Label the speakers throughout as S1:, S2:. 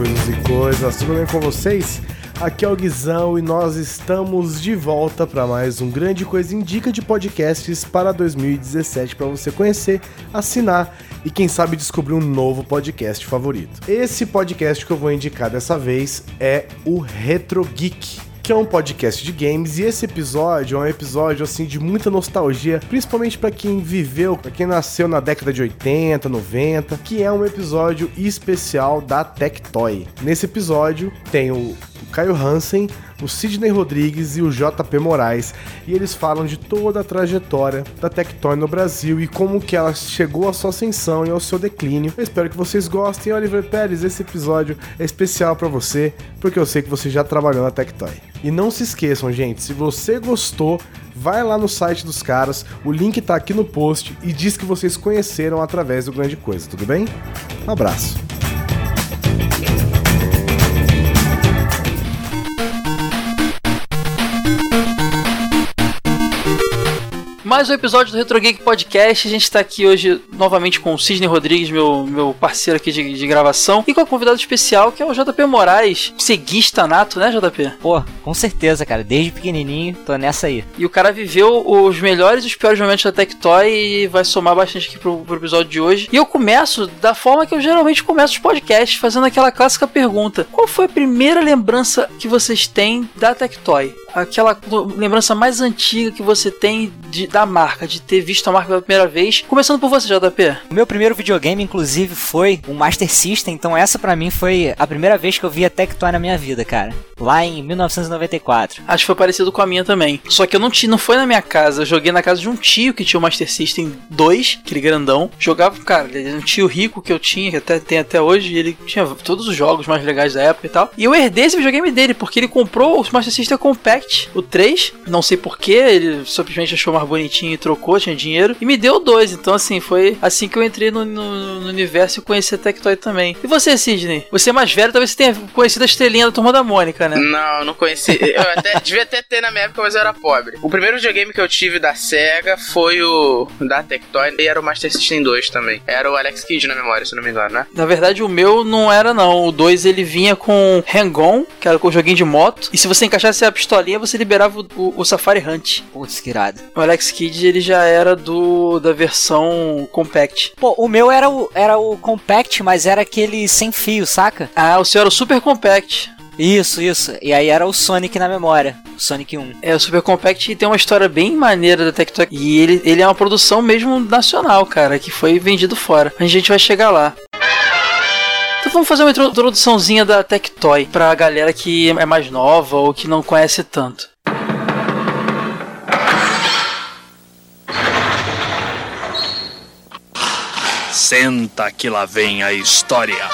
S1: coisas e coisas, tudo bem com vocês? Aqui é o Guizão e nós estamos de volta para mais um Grande Coisa Indica de podcasts para 2017 para você conhecer, assinar e quem sabe descobrir um novo podcast favorito. Esse podcast que eu vou indicar dessa vez é o Retro Geek é um podcast de games e esse episódio é um episódio assim de muita nostalgia, principalmente para quem viveu, para quem nasceu na década de 80, 90, que é um episódio especial da Tectoy. Nesse episódio tem o Caio Hansen, o Sidney Rodrigues e o JP Moraes, e eles falam de toda a trajetória da Tectoy no Brasil e como que ela chegou à sua ascensão e ao seu declínio. Eu espero que vocês gostem. Oliver Pérez, esse episódio é especial para você, porque eu sei que você já trabalhou na Tectoy. E não se esqueçam, gente, se você gostou, vai lá no site dos caras, o link tá aqui no post e diz que vocês conheceram através do Grande Coisa, tudo bem? Um abraço.
S2: Mais um episódio do Retro Geek Podcast. A gente está aqui hoje novamente com o Sidney Rodrigues, meu, meu parceiro aqui de, de gravação, e com a convidado especial que é o JP Moraes, ceguista nato, né, JP?
S3: Pô, com certeza, cara. Desde pequenininho, tô nessa aí.
S2: E o cara viveu os melhores e os piores momentos da Tectoy e vai somar bastante aqui pro, pro episódio de hoje. E eu começo da forma que eu geralmente começo os podcasts, fazendo aquela clássica pergunta: Qual foi a primeira lembrança que vocês têm da Tectoy? Aquela lembrança mais antiga que você tem de, da marca, de ter visto a marca pela primeira vez. Começando por você, JP.
S3: O meu primeiro videogame, inclusive, foi um Master System, então essa para mim foi a primeira vez que eu vi a Tectoy na minha vida, cara. Lá em 1994.
S2: Acho que foi parecido com a minha também. Só que eu não, não foi na minha casa, eu joguei na casa de um tio que tinha o Master System 2, aquele grandão. Jogava, cara, um tio rico que eu tinha, que até tem até hoje, ele tinha todos os jogos mais legais da época e tal. E eu herdei esse videogame dele, porque ele comprou o Master System Compact, o 3. Não sei porquê, ele simplesmente achou mais bonitinho bonitinho e trocou, tinha dinheiro, e me deu dois. Então, assim, foi assim que eu entrei no, no, no universo e conheci a Tectoy também. E você, Sidney? Você é mais velho, talvez você tenha conhecido a estrelinha da turma da Mônica, né?
S4: Não, não conheci. Eu até, devia até ter na minha época, mas eu era pobre. O primeiro videogame que eu tive da SEGA foi o da Tectoy e era o Master System 2 também. Era o Alex Kidd na memória, se não me engano, né?
S2: Na verdade, o meu não era, não. O 2 ele vinha com Hang-On, que era com o joguinho de moto. E se você encaixasse a pistolinha, você liberava o, o, o Safari Hunt.
S3: Putz, que irado.
S2: O Alex Kidd ele já era do da versão compact.
S3: Pô, o meu era o, era o compact, mas era aquele sem fio, saca?
S2: Ah, o seu era o super compact.
S3: Isso, isso. E aí era o Sonic na memória. O Sonic 1.
S2: É, o Super Compact tem uma história bem maneira da Tectoy. E ele, ele é uma produção mesmo nacional, cara, que foi vendido fora. A gente vai chegar lá. Vamos fazer uma introduçãozinha da Tectoy pra galera que é mais nova ou que não conhece tanto.
S5: Senta que lá vem a história.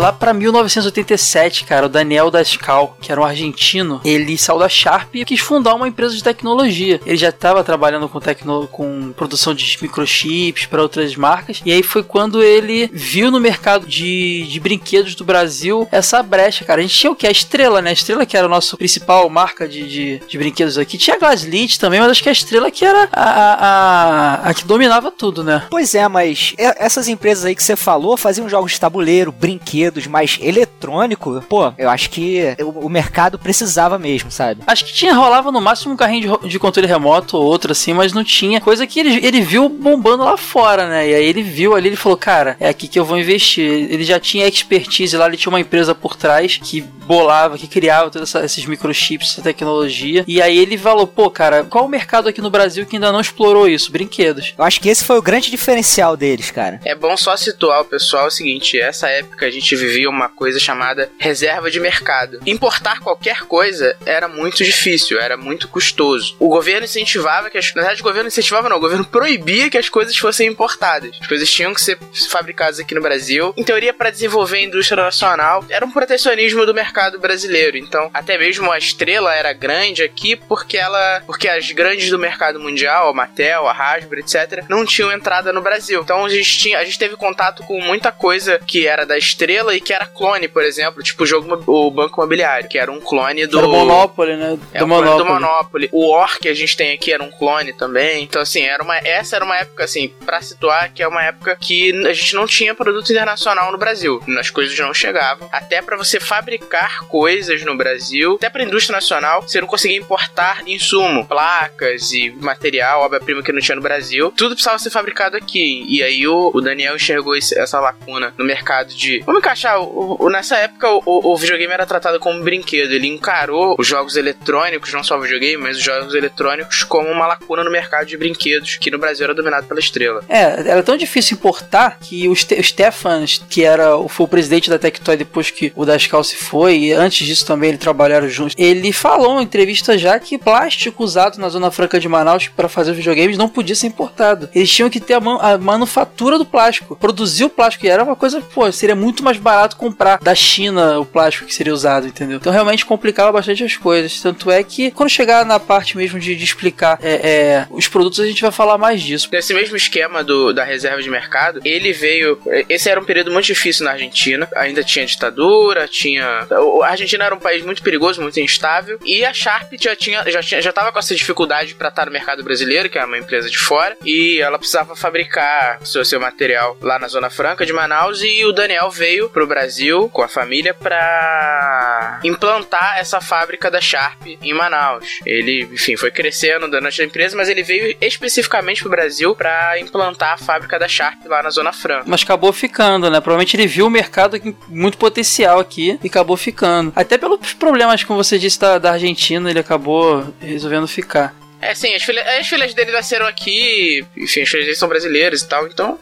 S2: Lá pra 1987, cara, o Daniel Dascal, que era um argentino, ele saiu da Sharp e quis fundar uma empresa de tecnologia. Ele já estava trabalhando com, tecno com produção de microchips para outras marcas, e aí foi quando ele viu no mercado de, de brinquedos do Brasil essa brecha, cara. A gente tinha o que? A Estrela, né? A Estrela que era a nossa principal marca de, de, de brinquedos aqui. Tinha a Glaslit também, mas acho que a Estrela que era a, a, a, a que dominava tudo, né?
S3: Pois é, mas essas empresas aí que você falou faziam jogos de tabuleiro, brinquedos, mais eletrônico, pô, eu acho que o, o, mercado precisava mesmo, sabe?
S2: Acho que tinha, rolava no máximo um carrinho de, de controle remoto ou outro assim, mas não tinha. Coisa que ele, ele viu bombando lá fora, né? E aí ele viu ali, ele falou, cara, é aqui que eu vou investir. Ele já tinha expertise lá, ele tinha uma empresa por trás que bolava, que criava todos esses microchips, essa tecnologia. E aí ele falou, pô, cara, qual o mercado aqui no Brasil que ainda não explorou isso? Brinquedos.
S3: Eu acho que esse foi o grande diferencial deles, cara.
S4: É bom só situar o pessoal o seguinte, essa época a gente vivia uma coisa chamada reserva de mercado. Importar qualquer coisa era muito difícil, era muito custoso. O governo incentivava que as. Na verdade, o governo incentivava não, o governo proibia que as coisas fossem importadas. As coisas tinham que ser fabricadas aqui no Brasil. Em teoria, para desenvolver a indústria nacional, era um protecionismo do mercado brasileiro. Então, até mesmo a estrela era grande aqui porque ela. porque as grandes do mercado mundial, a Mattel, a Hasbro, etc., não tinham entrada no Brasil. Então a gente, tinha, a gente teve contato com muita coisa que era da estrela e que era clone, por exemplo, tipo o jogo o Banco Imobiliário, que era um clone do.
S2: Era o Monopoly, né?
S4: Do é um Monopoly. do Monopoly. O War que a gente tem aqui era um clone também. Então, assim, era uma, essa era uma época, assim, pra situar, que é uma época que a gente não tinha produto internacional no Brasil. As coisas não chegavam. Até para você fabricar coisas no Brasil, até pra indústria nacional, você não conseguia importar insumo, placas e material, obra-prima que não tinha no Brasil. Tudo precisava ser fabricado aqui. E aí o, o Daniel enxergou esse, essa lacuna no mercado de. Vamos encaixar. O, o, nessa época, o, o, videogame era tratado como um brinquedo. Ele encarou os jogos eletrônicos, não só o videogame, mas os jogos eletrônicos, como uma lacuna no mercado de brinquedos, que no Brasil era dominado pela estrela.
S2: É, era tão difícil importar que o, Ste Stefan, que era foi o presidente da Tectoy depois que o Dascal se foi, e antes disso também ele trabalharam juntos, ele falou em entrevista já que plástico usado na Zona Franca de Manaus para fazer os videogames não podia ser importado. Eles tinham que ter a, man a manufatura do plástico, produzir o plástico, e era uma coisa, pô, seria muito mais barato comprar da China o plástico que seria usado, entendeu? Então realmente complicava bastante as coisas. Tanto é que quando chegar na parte mesmo de, de explicar é, é, os produtos, a gente vai falar mais disso.
S4: Nesse mesmo esquema do, da reserva de mercado, ele veio. Esse era um período muito difícil na Argentina. Ainda tinha ditadura, tinha. A Argentina era um país muito perigoso, muito instável. E a Sharp já tinha, já tinha, já tava com essa dificuldade para estar no mercado brasileiro, que era uma empresa de fora, e ela precisava fabricar seu, seu material lá na Zona Franca de Manaus. E o Daniel veio pro Brasil com a família para implantar essa fábrica da Sharp em Manaus. Ele, enfim, foi crescendo durante a empresa, mas ele veio especificamente pro Brasil para implantar a fábrica da Sharp lá na Zona Franca.
S2: Mas acabou ficando, né? Provavelmente ele viu o mercado muito potencial aqui e acabou ficando. Até pelos problemas, como você disse, da, da Argentina, ele acabou resolvendo ficar.
S4: É, sim, as filhas, as filhas dele nasceram aqui, enfim, as filhas dele são brasileiras e tal, então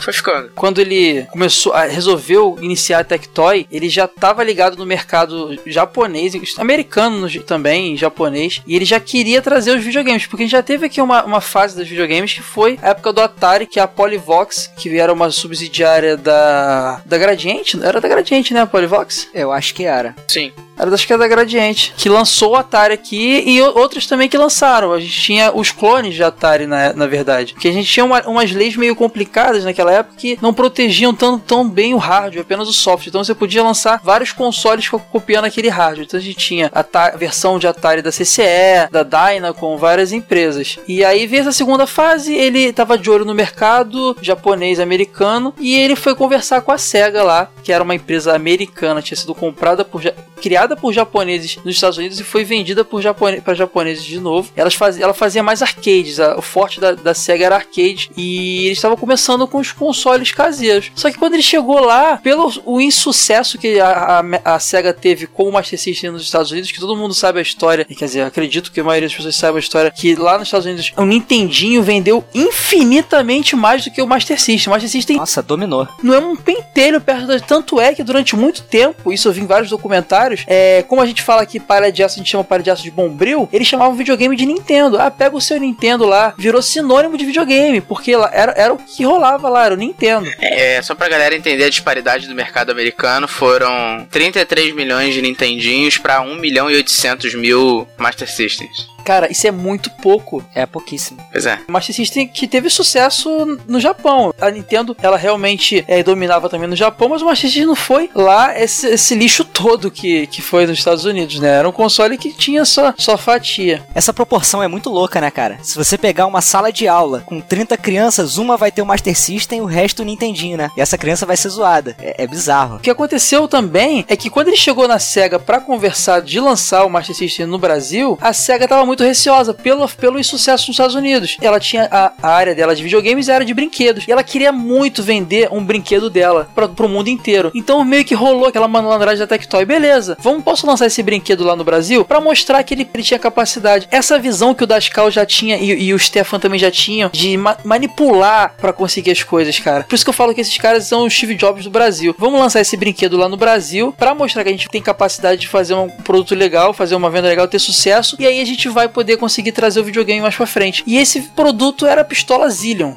S4: foi ficando.
S2: Quando ele começou, a, resolveu iniciar a Tectoy, ele já estava ligado no mercado japonês, americano também, japonês, e ele já queria trazer os videogames, porque a gente já teve aqui uma, uma fase dos videogames que foi a época do Atari, que é a Polyvox, que era uma subsidiária da, da Gradiente, era da Gradiente, né, a Polyvox?
S3: Eu acho que era.
S4: Sim.
S2: Era das que é da Gradiente, que lançou o Atari aqui e outras também que lançaram. A gente tinha os clones de Atari, na, na verdade. Que a gente tinha uma, umas leis meio complicadas naquela época que não protegiam tão, tão bem o hardware, apenas o software. Então você podia lançar vários consoles copiando aquele hardware. Então a gente tinha a versão de Atari da CCE, da Dyna, com várias empresas. E aí veio essa segunda fase, ele estava de olho no mercado japonês, americano, e ele foi conversar com a SEGA lá, que era uma empresa americana, tinha sido comprada por criada por japoneses nos Estados Unidos e foi vendida por japone para japoneses de novo. Elas faz, ela fazia mais arcades, a, o forte da, da SEGA era arcade e eles estavam começando com os consoles caseiros. Só que quando ele chegou lá, pelo o insucesso que a, a, a SEGA teve com o Master System nos Estados Unidos, que todo mundo sabe a história, quer dizer, acredito que a maioria das pessoas saiba a história, que lá nos Estados Unidos o Nintendinho vendeu infinitamente mais do que o Master System. O Master System.
S3: Nossa, dominou.
S2: Não é um pentelho perto da. Tanto é que durante muito tempo, isso eu vi em vários documentários, é, como a gente fala aqui palha de aço, a gente chama palha de aço de bombril, eles chamavam videogame de Nintendo. Ah, pega o seu Nintendo lá, virou sinônimo de videogame, porque era, era o que rolava lá, era o Nintendo.
S4: É, só pra galera entender a disparidade do mercado americano, foram 33 milhões de Nintendinhos para 1 milhão e 800 mil Master Systems.
S2: Cara, isso é muito pouco.
S3: É pouquíssimo.
S4: Pois é.
S2: O Master System que teve sucesso no Japão. A Nintendo, ela realmente é, dominava também no Japão, mas o Master System não foi lá esse, esse, lixo todo que, que foi nos Estados Unidos, né? Era um console que tinha só, só fatia.
S3: Essa proporção é muito louca, né, cara? Se você pegar uma sala de aula com 30 crianças, uma vai ter o Master System e o resto o Nintendinho, né? E essa criança vai ser zoada. É, é bizarro.
S2: O que aconteceu também é que quando ele chegou na SEGA para conversar de lançar o Master System no Brasil, a SEGA tava muito muito receosa pelo, pelo insucesso nos Estados Unidos. Ela tinha a, a área dela de videogames e a área de brinquedos. E ela queria muito vender um brinquedo dela para pro mundo inteiro. Então meio que rolou aquela malandragem da Tectoy. Beleza, vamos, posso lançar esse brinquedo lá no Brasil para mostrar que ele, ele, tinha capacidade. Essa visão que o Dascal já tinha e, e o Stefan também já tinham de ma manipular para conseguir as coisas, cara. Por isso que eu falo que esses caras são os Steve Jobs do Brasil. Vamos lançar esse brinquedo lá no Brasil para mostrar que a gente tem capacidade de fazer um produto legal, fazer uma venda legal, ter sucesso. E aí a gente vai poder conseguir trazer o videogame mais pra frente. E esse produto era a pistola Zillion.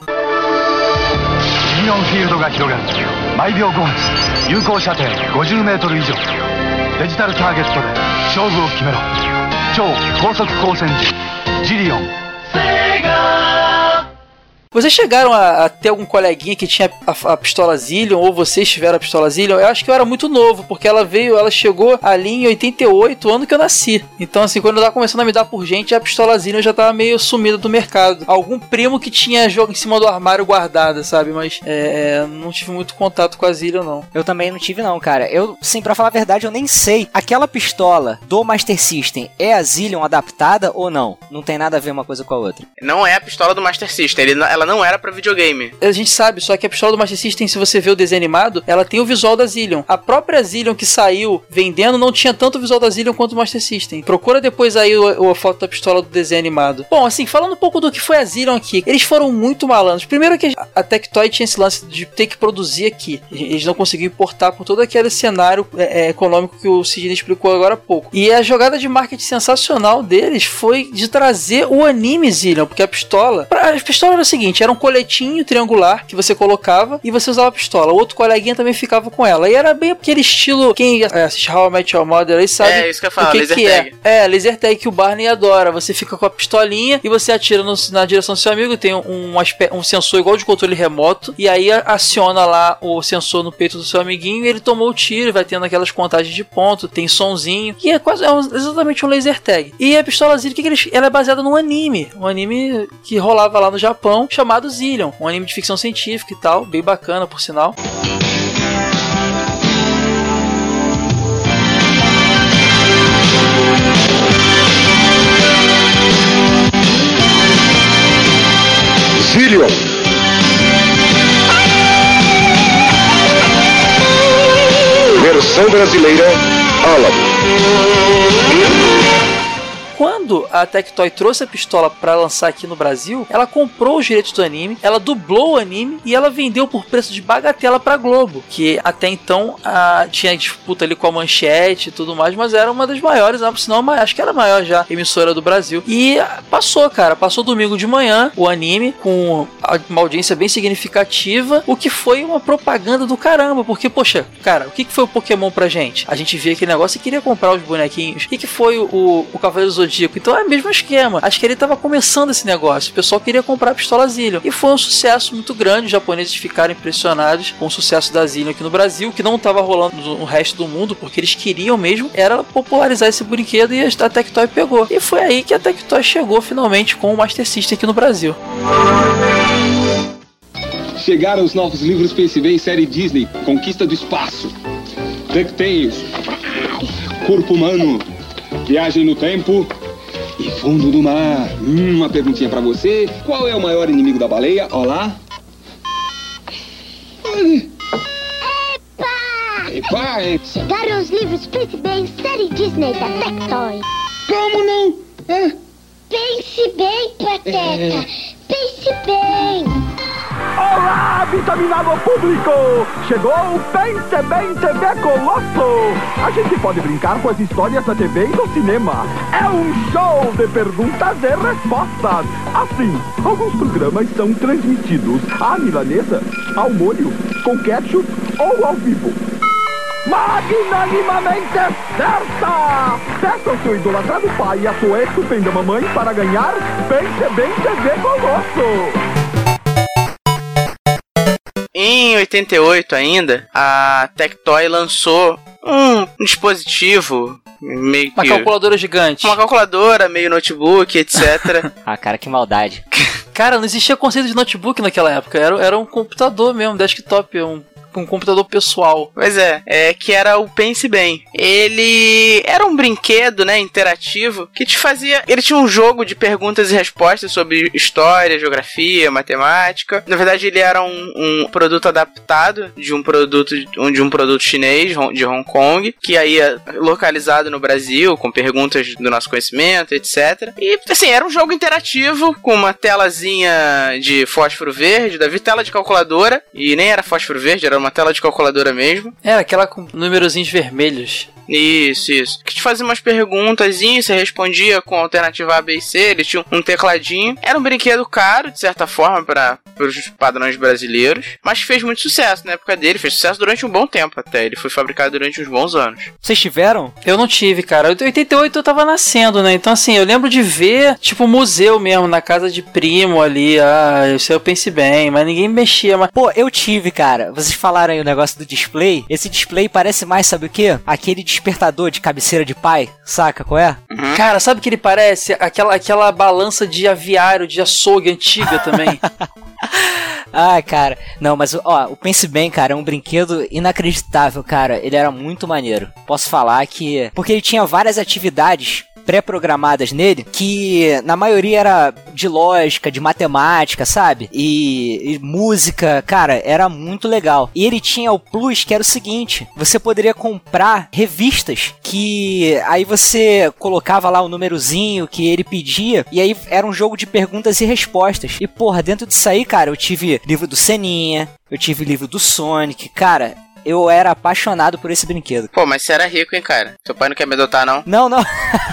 S2: フ Vocês chegaram a, a ter algum coleguinha que tinha a, a, pistola Zillion, ou vocês tiveram a pistola Zillion? Eu acho que eu era muito novo, porque ela veio, ela chegou ali em 88, ano que eu nasci. Então, assim, quando eu tava começando a me dar por gente, a pistola Zillion já tava meio sumida do mercado. Algum primo que tinha jogo em cima do armário guardada, sabe? Mas é, é, não tive muito contato com a Zillion, não.
S3: Eu também não tive, não, cara. Eu, sim, pra falar a verdade, eu nem sei. Aquela pistola do Master System é a Zillion adaptada ou não? Não tem nada a ver uma coisa com a outra.
S4: Não é a pistola do Master System. Ele, ela não era para videogame.
S2: A gente sabe, só que a pistola do Master System, se você vê o desenho animado, ela tem o visual da Zillion. A própria Zillion que saiu vendendo não tinha tanto o visual da Zillion quanto o Master System. Procura depois aí a foto da pistola do desenho animado. Bom, assim, falando um pouco do que foi a Zillion aqui, eles foram muito malandros. Primeiro que a Tectoy tinha esse lance de ter que produzir aqui. Eles não conseguiam importar por todo aquele cenário é, é, econômico que o Sidney explicou agora há pouco. E a jogada de marketing sensacional deles foi de trazer o anime Zillion, porque a pistola. A pistola era o seguinte: era um coletinho triangular que você colocava e você usava a pistola. O outro coleguinha também ficava com ela. E era bem aquele estilo. Quem assiste How I Met Your Mother aí sabe.
S4: É, isso que eu falo,
S2: o que,
S4: laser
S2: que
S4: tag.
S2: é. É, laser tag que o Barney adora. Você fica com a pistolinha e você atira no, na direção do seu amigo. Tem um, um sensor igual de controle remoto. E aí aciona lá o sensor no peito do seu amiguinho. E ele tomou o tiro, vai tendo aquelas contagens de ponto. Tem sonzinho. E é quase é um, exatamente um laser tag. E a pistola Zillion, que, que eles, ela é baseada num anime. Um anime que rolava lá no Japão chamado Zillion. Um anime de ficção científica e tal. Bem bacana, por sinal.
S6: Zillion. Versão brasileira, Álamo.
S2: Quando a Tectoy trouxe a pistola para lançar aqui no Brasil, ela comprou os direitos do anime, ela dublou o anime e ela vendeu por preço de bagatela para Globo, que até então a, tinha disputa ali com a Manchete e tudo mais, mas era uma das maiores, não, senão acho que era a maior já emissora do Brasil. E passou, cara, passou domingo de manhã o anime com uma audiência bem significativa, o que foi uma propaganda do caramba, porque poxa, cara, o que foi o Pokémon pra gente? A gente via aquele negócio e queria comprar os bonequinhos. O que foi o, o Cavaleiro Zodíaco. Então é o mesmo esquema. Acho que ele estava começando esse negócio. O pessoal queria comprar a pistola Zillion. E foi um sucesso muito grande. Os japoneses ficaram impressionados com o sucesso da Zillion aqui no Brasil, que não estava rolando no resto do mundo, porque eles queriam mesmo era popularizar esse brinquedo e a Tectoy pegou. E foi aí que a Tectoy chegou finalmente com o Master System aqui no Brasil.
S7: Chegaram os novos livros PSV série Disney, Conquista do Espaço. DuckTales, Corpo Humano, Viagem no Tempo e Fundo do Mar. Hum, uma perguntinha pra você. Qual é o maior inimigo da baleia? Olá.
S8: Epa!
S7: Epa, é...
S8: Chegaram os livros Príncipe em série Disney da Tectoy.
S7: Como não? É.
S8: Pense bem, Pateta. Pense bem.
S9: Olá, vitaminado público! Chegou o Pense Bem TV Colosso! A gente pode brincar com as histórias da TV e do cinema. É um show de perguntas e respostas. Assim, alguns programas são transmitidos à milanesa, ao molho, com ketchup ou ao vivo. Magnanimamente certa! Peça ao seu idolatrado pai e a sua estupenda mamãe para ganhar Pense Bem TV Colosso!
S4: Em 88 ainda, a Tectoy lançou um dispositivo meio
S2: Uma
S4: que...
S2: calculadora gigante.
S4: Uma calculadora, meio notebook, etc.
S3: Ah, cara, que maldade.
S2: Cara, não existia conceito de notebook naquela época. Era, era um computador mesmo, desktop, um um computador pessoal.
S4: Pois é, é que era o Pense Bem. Ele era um brinquedo, né, interativo que te fazia. Ele tinha um jogo de perguntas e respostas sobre história, geografia, matemática. Na verdade, ele era um, um produto adaptado de um produto de um produto chinês de Hong Kong, que aí é localizado no Brasil com perguntas do nosso conhecimento, etc. E assim era um jogo interativo com uma telazinha de fósforo verde, da tela de calculadora e nem era fósforo verde, era uma tela de calculadora mesmo.
S2: Era aquela com númerozinhos vermelhos.
S4: Isso, isso. Que te fazia umas perguntas, você respondia com alternativa A, B e C, ele tinha um tecladinho. Era um brinquedo caro, de certa forma, para os padrões brasileiros, mas fez muito sucesso na época dele, fez sucesso durante um bom tempo até. Ele foi fabricado durante uns bons anos.
S3: Vocês tiveram?
S2: Eu não tive, cara. Em 88 eu tava nascendo, né? Então, assim, eu lembro de ver, tipo, museu mesmo, na casa de primo ali. Ah, isso eu pensei bem, mas ninguém mexia. Mas...
S3: Pô, eu tive, cara. Vocês falaram aí o negócio do display. Esse display parece mais, sabe o quê? Aquele despertador de cabeceira de pai, saca qual é?
S2: Uhum. Cara, sabe o que ele parece? Aquela, aquela balança de aviário, de açougue antiga também.
S3: Ai, cara. Não, mas ó, o Pense Bem, cara, é um brinquedo inacreditável, cara. Ele era muito maneiro. Posso falar que. Porque ele tinha várias atividades pré-programadas nele, que na maioria era de lógica, de matemática, sabe? E, e, música, cara, era muito legal. E ele tinha o plus que era o seguinte: você poderia comprar revistas que aí você colocava lá o númerozinho que ele pedia, e aí era um jogo de perguntas e respostas. E porra, dentro disso aí, cara, eu tive livro do Seninha, eu tive livro do Sonic, cara, eu era apaixonado por esse brinquedo.
S4: Pô, mas você era rico, hein, cara? Seu pai não quer me adotar, não?
S3: Não, não.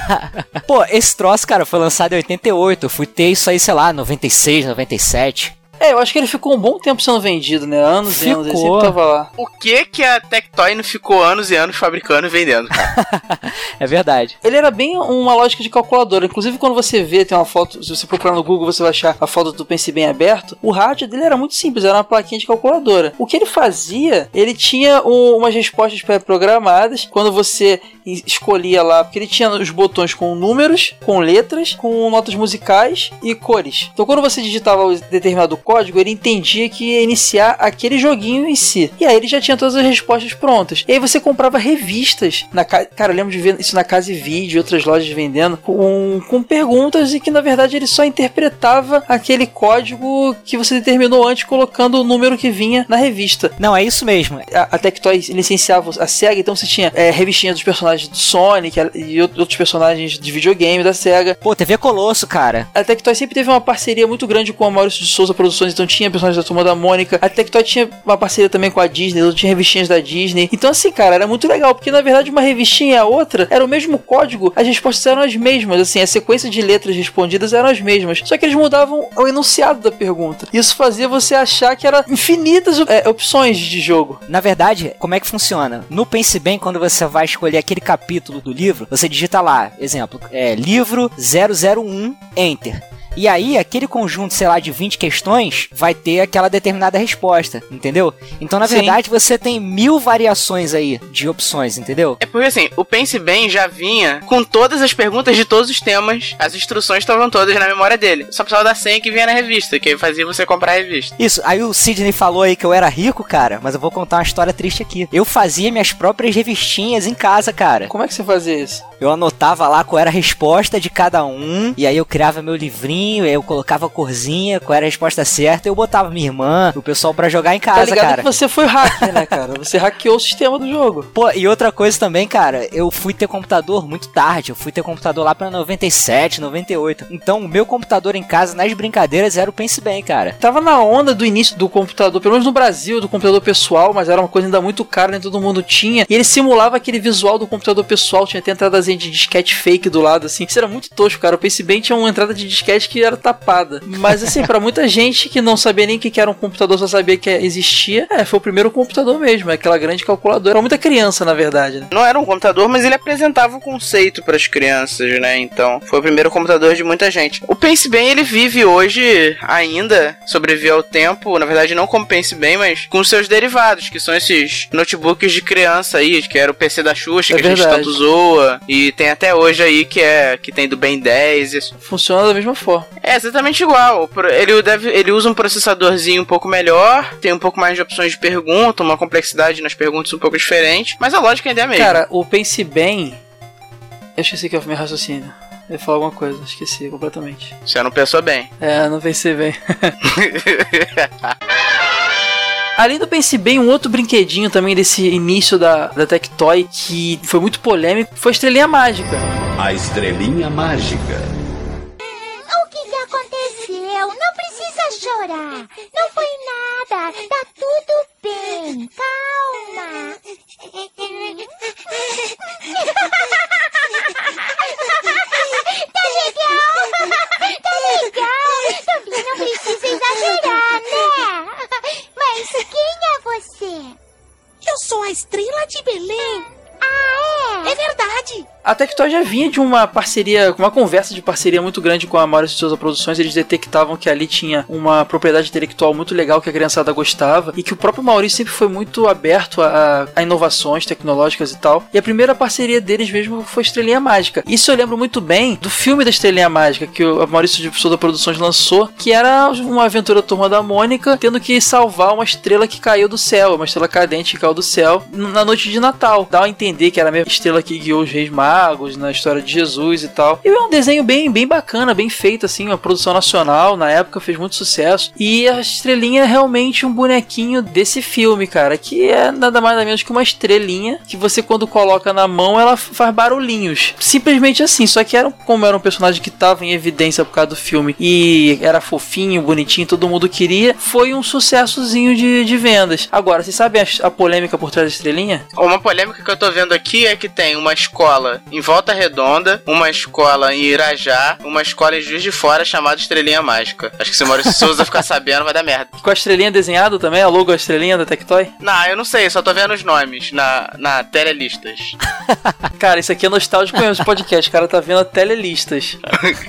S3: Pô, esse troço, cara, foi lançado em 88. Eu fui ter isso aí, sei lá, 96, 97.
S2: É, eu acho que ele ficou um bom tempo sendo vendido, né? Anos ficou. e anos, ele sempre tava lá.
S4: O que que a Tectoy não ficou anos e anos fabricando e vendendo,
S3: é verdade.
S2: Ele era bem uma lógica de calculadora. Inclusive, quando você vê, tem uma foto, se você procurar no Google, você vai achar a foto do Pense Bem aberto. O rádio dele era muito simples, era uma plaquinha de calculadora. O que ele fazia, ele tinha um, umas respostas pré-programadas. Quando você escolhia lá, porque ele tinha os botões com números, com letras, com notas musicais e cores. Então, quando você digitava o determinado código, ele entendia que ia iniciar aquele joguinho em si. E aí ele já tinha todas as respostas prontas. E aí você comprava revistas. Na ca... Cara, eu lembro de ver isso na Casa e Vídeo e outras lojas vendendo com, com perguntas e que na verdade ele só interpretava aquele código que você determinou antes colocando o número que vinha na revista.
S3: Não, é isso mesmo.
S2: A, a Tectoy licenciava a SEGA, então você tinha é, revistinha dos personagens do Sonic e outros personagens de videogame da SEGA.
S3: Pô, TV Colosso, cara.
S2: A Tectoy sempre teve uma parceria muito grande com a Maurício de Souza Produções produções, então tinha personagens da Turma da Mônica. A Tectoy tinha uma parceria também com a Disney, então tinha revistinhas da Disney. Então, assim, cara, era muito legal, porque na verdade uma revistinha e a outra era o mesmo código, as respostas eram as mesmas, assim, a sequência de letras respondidas eram as mesmas. Só que eles mudavam o enunciado da pergunta. Isso fazia você achar que era infinitas é, opções de jogo.
S3: Na verdade, como é que funciona? No Pense Bem, quando você vai escolher aquele capítulo do livro, você digita lá, exemplo, é livro 001, Enter. E aí, aquele conjunto, sei lá, de 20 questões vai ter aquela determinada resposta, entendeu? Então, na Sim. verdade, você tem mil variações aí de opções, entendeu?
S4: É porque assim, o Pense Bem já vinha com todas as perguntas de todos os temas, as instruções estavam todas na memória dele. Só precisava da senha que vinha na revista, que fazia você comprar a revista.
S3: Isso, aí o Sidney falou aí que eu era rico, cara, mas eu vou contar uma história triste aqui. Eu fazia minhas próprias revistinhas em casa, cara.
S2: Como é que você fazia isso?
S3: Eu anotava lá qual era a resposta de cada um, e aí eu criava meu livrinho, eu colocava a corzinha, qual era a resposta certa, eu botava minha irmã, o pessoal para jogar em casa, tá cara.
S2: que você foi hacker, né, cara? Você hackeou o sistema do jogo.
S3: Pô, e outra coisa também, cara, eu fui ter computador muito tarde, eu fui ter computador lá pra 97, 98. Então, o meu computador em casa, nas brincadeiras, era o Pense Bem, cara.
S2: Tava na onda do início do computador, pelo menos no Brasil, do computador pessoal, mas era uma coisa ainda muito cara, nem todo mundo tinha. E ele simulava aquele visual do computador pessoal, tinha até entrada de disquete fake do lado, assim. Isso era muito tosco, cara. O Pense Bem tinha uma entrada de disquete que era tapada. Mas, assim, para muita gente que não sabia nem o que era um computador, só sabia que existia, é, foi o primeiro computador mesmo, aquela grande calculadora. Era muita criança, na verdade. Né?
S4: Não era um computador, mas ele apresentava o conceito para as crianças, né? Então, foi o primeiro computador de muita gente. O Pense Bem, ele vive hoje ainda, sobrevive ao tempo, na verdade, não como Pense Bem, mas com seus derivados, que são esses notebooks de criança aí, que era o PC da Xuxa, é que verdade. a gente tanto zoa, e tem até hoje aí que é que tem do Ben 10. Isso.
S2: Funciona da mesma forma.
S4: É exatamente igual. Ele, deve, ele usa um processadorzinho um pouco melhor, tem um pouco mais de opções de pergunta, uma complexidade nas perguntas um pouco diferente, mas a lógica ainda é a mesma.
S2: Cara, o Pense Bem. Eu esqueci que é o meu raciocínio. Eu ia falar alguma coisa, esqueci completamente.
S4: Você não pensou bem.
S2: É, não pensei bem. Além do Pense Bem, um outro brinquedinho também desse início da, da Tectoy que foi muito polêmico foi a Estrelinha Mágica.
S10: A Estrelinha Mágica.
S8: Chorar. Não foi nada. Tá tudo bem. Calma.
S11: A
S2: Tectoy já vinha de uma parceria, uma conversa de parceria muito grande com a Maurício de Souza Produções. Eles detectavam que ali tinha uma propriedade intelectual muito legal que a criançada gostava e que o próprio Maurício sempre foi muito aberto a, a inovações tecnológicas e tal. E a primeira parceria deles mesmo foi Estrelinha Mágica. Isso eu lembro muito bem do filme da Estrelinha Mágica que o Maurício de Souza Produções lançou, que era uma aventura turma da Mônica tendo que salvar uma estrela que caiu do céu, uma estrela cadente que caiu do céu na noite de Natal. Dá a entender que era a mesma estrela que guiou os reis magos magos, na história de Jesus e tal. E é um desenho bem, bem bacana, bem feito, assim, uma produção nacional, na época fez muito sucesso. E a estrelinha é realmente um bonequinho desse filme, cara, que é nada mais nada menos que uma estrelinha que você, quando coloca na mão, ela faz barulhinhos. Simplesmente assim, só que era, como era um personagem que tava em evidência por causa do filme e era fofinho, bonitinho, todo mundo queria, foi um sucessozinho de, de vendas. Agora, vocês sabem a, a polêmica por trás da estrelinha?
S4: Uma polêmica que eu tô vendo aqui é que tem uma escola em Volta Redonda, uma escola em Irajá, uma escola em Juiz de Fora chamada Estrelinha Mágica. Acho que se o Maurício Souza ficar sabendo vai dar merda.
S2: Com a estrelinha desenhada também, a logo a estrelinha da Tectoy?
S4: Não, eu não sei, só tô vendo os nomes na, na telelistas.
S2: cara, isso aqui é nostálgico mesmo, esse podcast. O cara tá vendo a telelistas.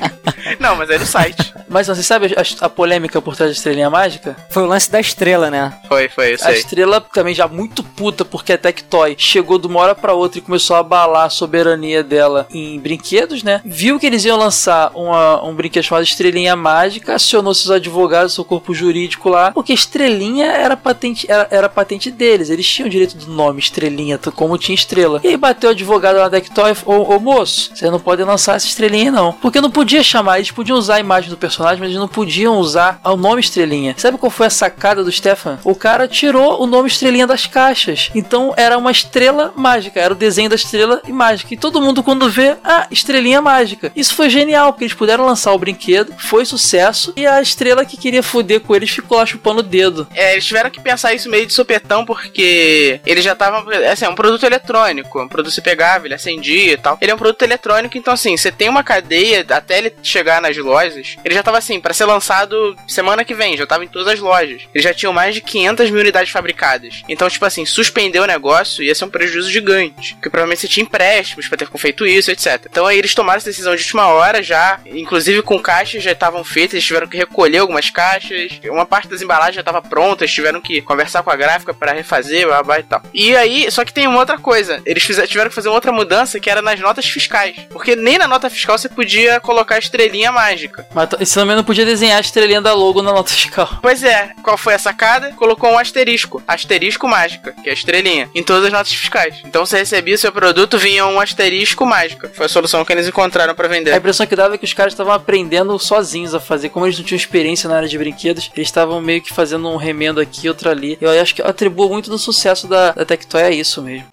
S4: não, mas é no site.
S2: Mas você sabe a, a, polêmica por trás da estrelinha mágica?
S3: Foi o lance da estrela, né?
S4: Foi, foi, isso
S2: A estrela também já muito puta, porque a Tectoy chegou de uma hora pra outra e começou a abalar a soberania dela em brinquedos, né? Viu que eles iam lançar uma, um brinquedo chamado Estrelinha Mágica, acionou seus advogados, seu corpo jurídico lá, porque Estrelinha era patente, era, era patente deles, eles tinham direito do nome Estrelinha, como tinha estrela. E aí bateu o advogado na Tectoy, ô, ô moço, você não pode lançar essa estrelinha não. Porque não podia chamar, eles podiam usar a imagem do personagem, mas eles não podiam usar o nome Estrelinha. Sabe qual foi a sacada do Stefan? O cara tirou o nome Estrelinha das caixas. Então era uma estrela mágica, era o desenho da estrela e mágica. E todo mundo quando vê, ah, estrelinha mágica. Isso foi genial, porque eles puderam lançar o brinquedo, foi sucesso, e a estrela que queria foder com eles ficou lá chupando o dedo.
S4: É, eles tiveram que pensar isso meio de sopetão, porque eles já estavam. Assim, é um produto eletrônico, um produto você pegava, ele acendia e tal. Ele é um produto eletrônico, então assim, você tem uma cadeia até ele chegar nas lojas. Ele já tava assim, para ser lançado semana que vem, já tava em todas as lojas. Eles já tinham mais de 500 mil unidades fabricadas. Então, tipo assim, suspender o negócio ia ser um prejuízo gigante. Porque provavelmente você tinha empréstimos pra ter feito isso, etc. Então aí eles tomaram essa decisão de última hora já, inclusive com caixas já estavam feitas, eles tiveram que recolher algumas caixas, uma parte das embalagens já estava pronta, eles tiveram que conversar com a gráfica para refazer, blá, blá e tal. E aí, só que tem uma outra coisa, eles fizeram, tiveram que fazer outra mudança que era nas notas fiscais, porque nem na nota fiscal você podia colocar a estrelinha mágica.
S2: Mas você também não podia desenhar a estrelinha da logo na nota fiscal.
S4: Pois é, qual foi a sacada? Colocou um asterisco, asterisco mágica, que é a estrelinha, em todas as notas fiscais. Então você recebia o seu produto, vinha um asterisco mágica. Foi a solução que eles encontraram para vender.
S2: A impressão que dava é que os caras estavam aprendendo sozinhos a fazer. Como eles não tinham experiência na área de brinquedos, eles estavam meio que fazendo um remendo aqui, outro ali. Eu acho que atribuo muito do sucesso da, da Tectoy a isso mesmo.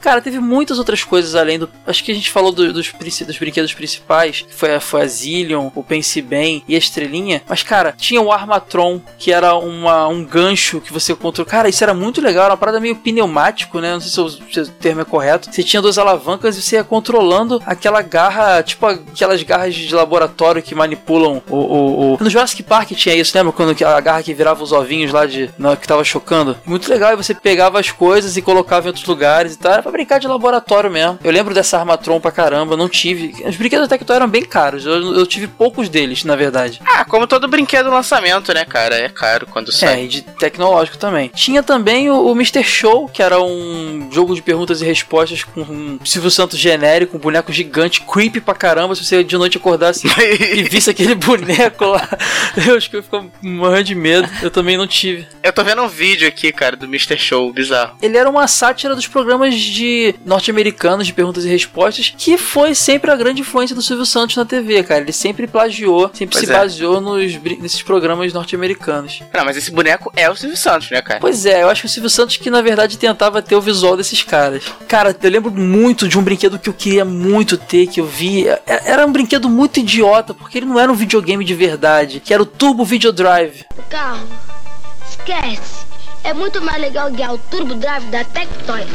S2: Cara, teve muitas outras coisas além do. Acho que a gente falou do, dos, dos brinquedos principais, que foi, foi a Zillion, o Pense Bem e a Estrelinha. Mas, cara, tinha o Armatron, que era uma, um gancho que você controlava. Cara, isso era muito legal, era uma parada meio pneumático, né? Não sei se o, se o termo é correto. Você tinha duas alavancas e você ia controlando aquela garra, tipo aquelas garras de laboratório que manipulam o. o, o... No Jurassic Park tinha isso, lembra? Quando a garra que virava os ovinhos lá de. Que tava chocando. Muito legal, e você pegava as coisas e colocava em outros lugares e tal. Era pra brincar de laboratório mesmo. Eu lembro dessa Armatron pra caramba, não tive. Os brinquedos da Tectoy eram bem caros, eu, eu tive poucos deles, na verdade.
S4: Ah, como todo brinquedo lançamento, né, cara? É caro quando sai.
S2: É, e de tecnológico também. Tinha também o, o Mr. Show, que era um jogo de perguntas e respostas com um Silvio Santos genérico, um boneco gigante, creepy pra caramba. Se você de noite acordasse e visse aquele boneco lá, eu acho que eu ficava morrendo de medo. Eu também não tive.
S4: Eu tô vendo um vídeo aqui, cara, do Mr. Show, bizarro.
S2: Ele era uma sátira dos programas de norte-americanos de perguntas e respostas, que foi sempre a grande influência do Silvio Santos na TV, cara. Ele sempre plagiou, sempre
S4: Pois
S2: se
S4: é.
S2: baseou nos, nesses programas norte-americanos.
S4: Não, mas esse boneco é o Silvio Santos, né, cara?
S2: Pois é, eu acho que o Silvio Santos que na verdade tentava ter o visual desses caras. Cara, eu lembro muito de um brinquedo que eu queria muito ter, que eu vi. É- Era um brinquedo muito idiota, porque ele não era um videogame de verdade, que era o Turbo Video Drive.
S8: Calma. Esquece.
S12: É muito mais legal ganhar o Turbo Drive da Tectoy.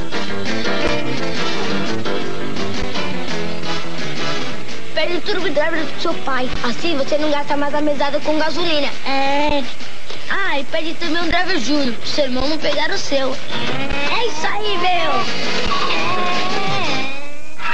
S12: Pede o Turbo Drive do seu pai. Assim você não gasta mais a mesada com gasolina. É. Ah, e pede também um Driver Júnior, seu irmão não pegar o seu. É isso aí, meu!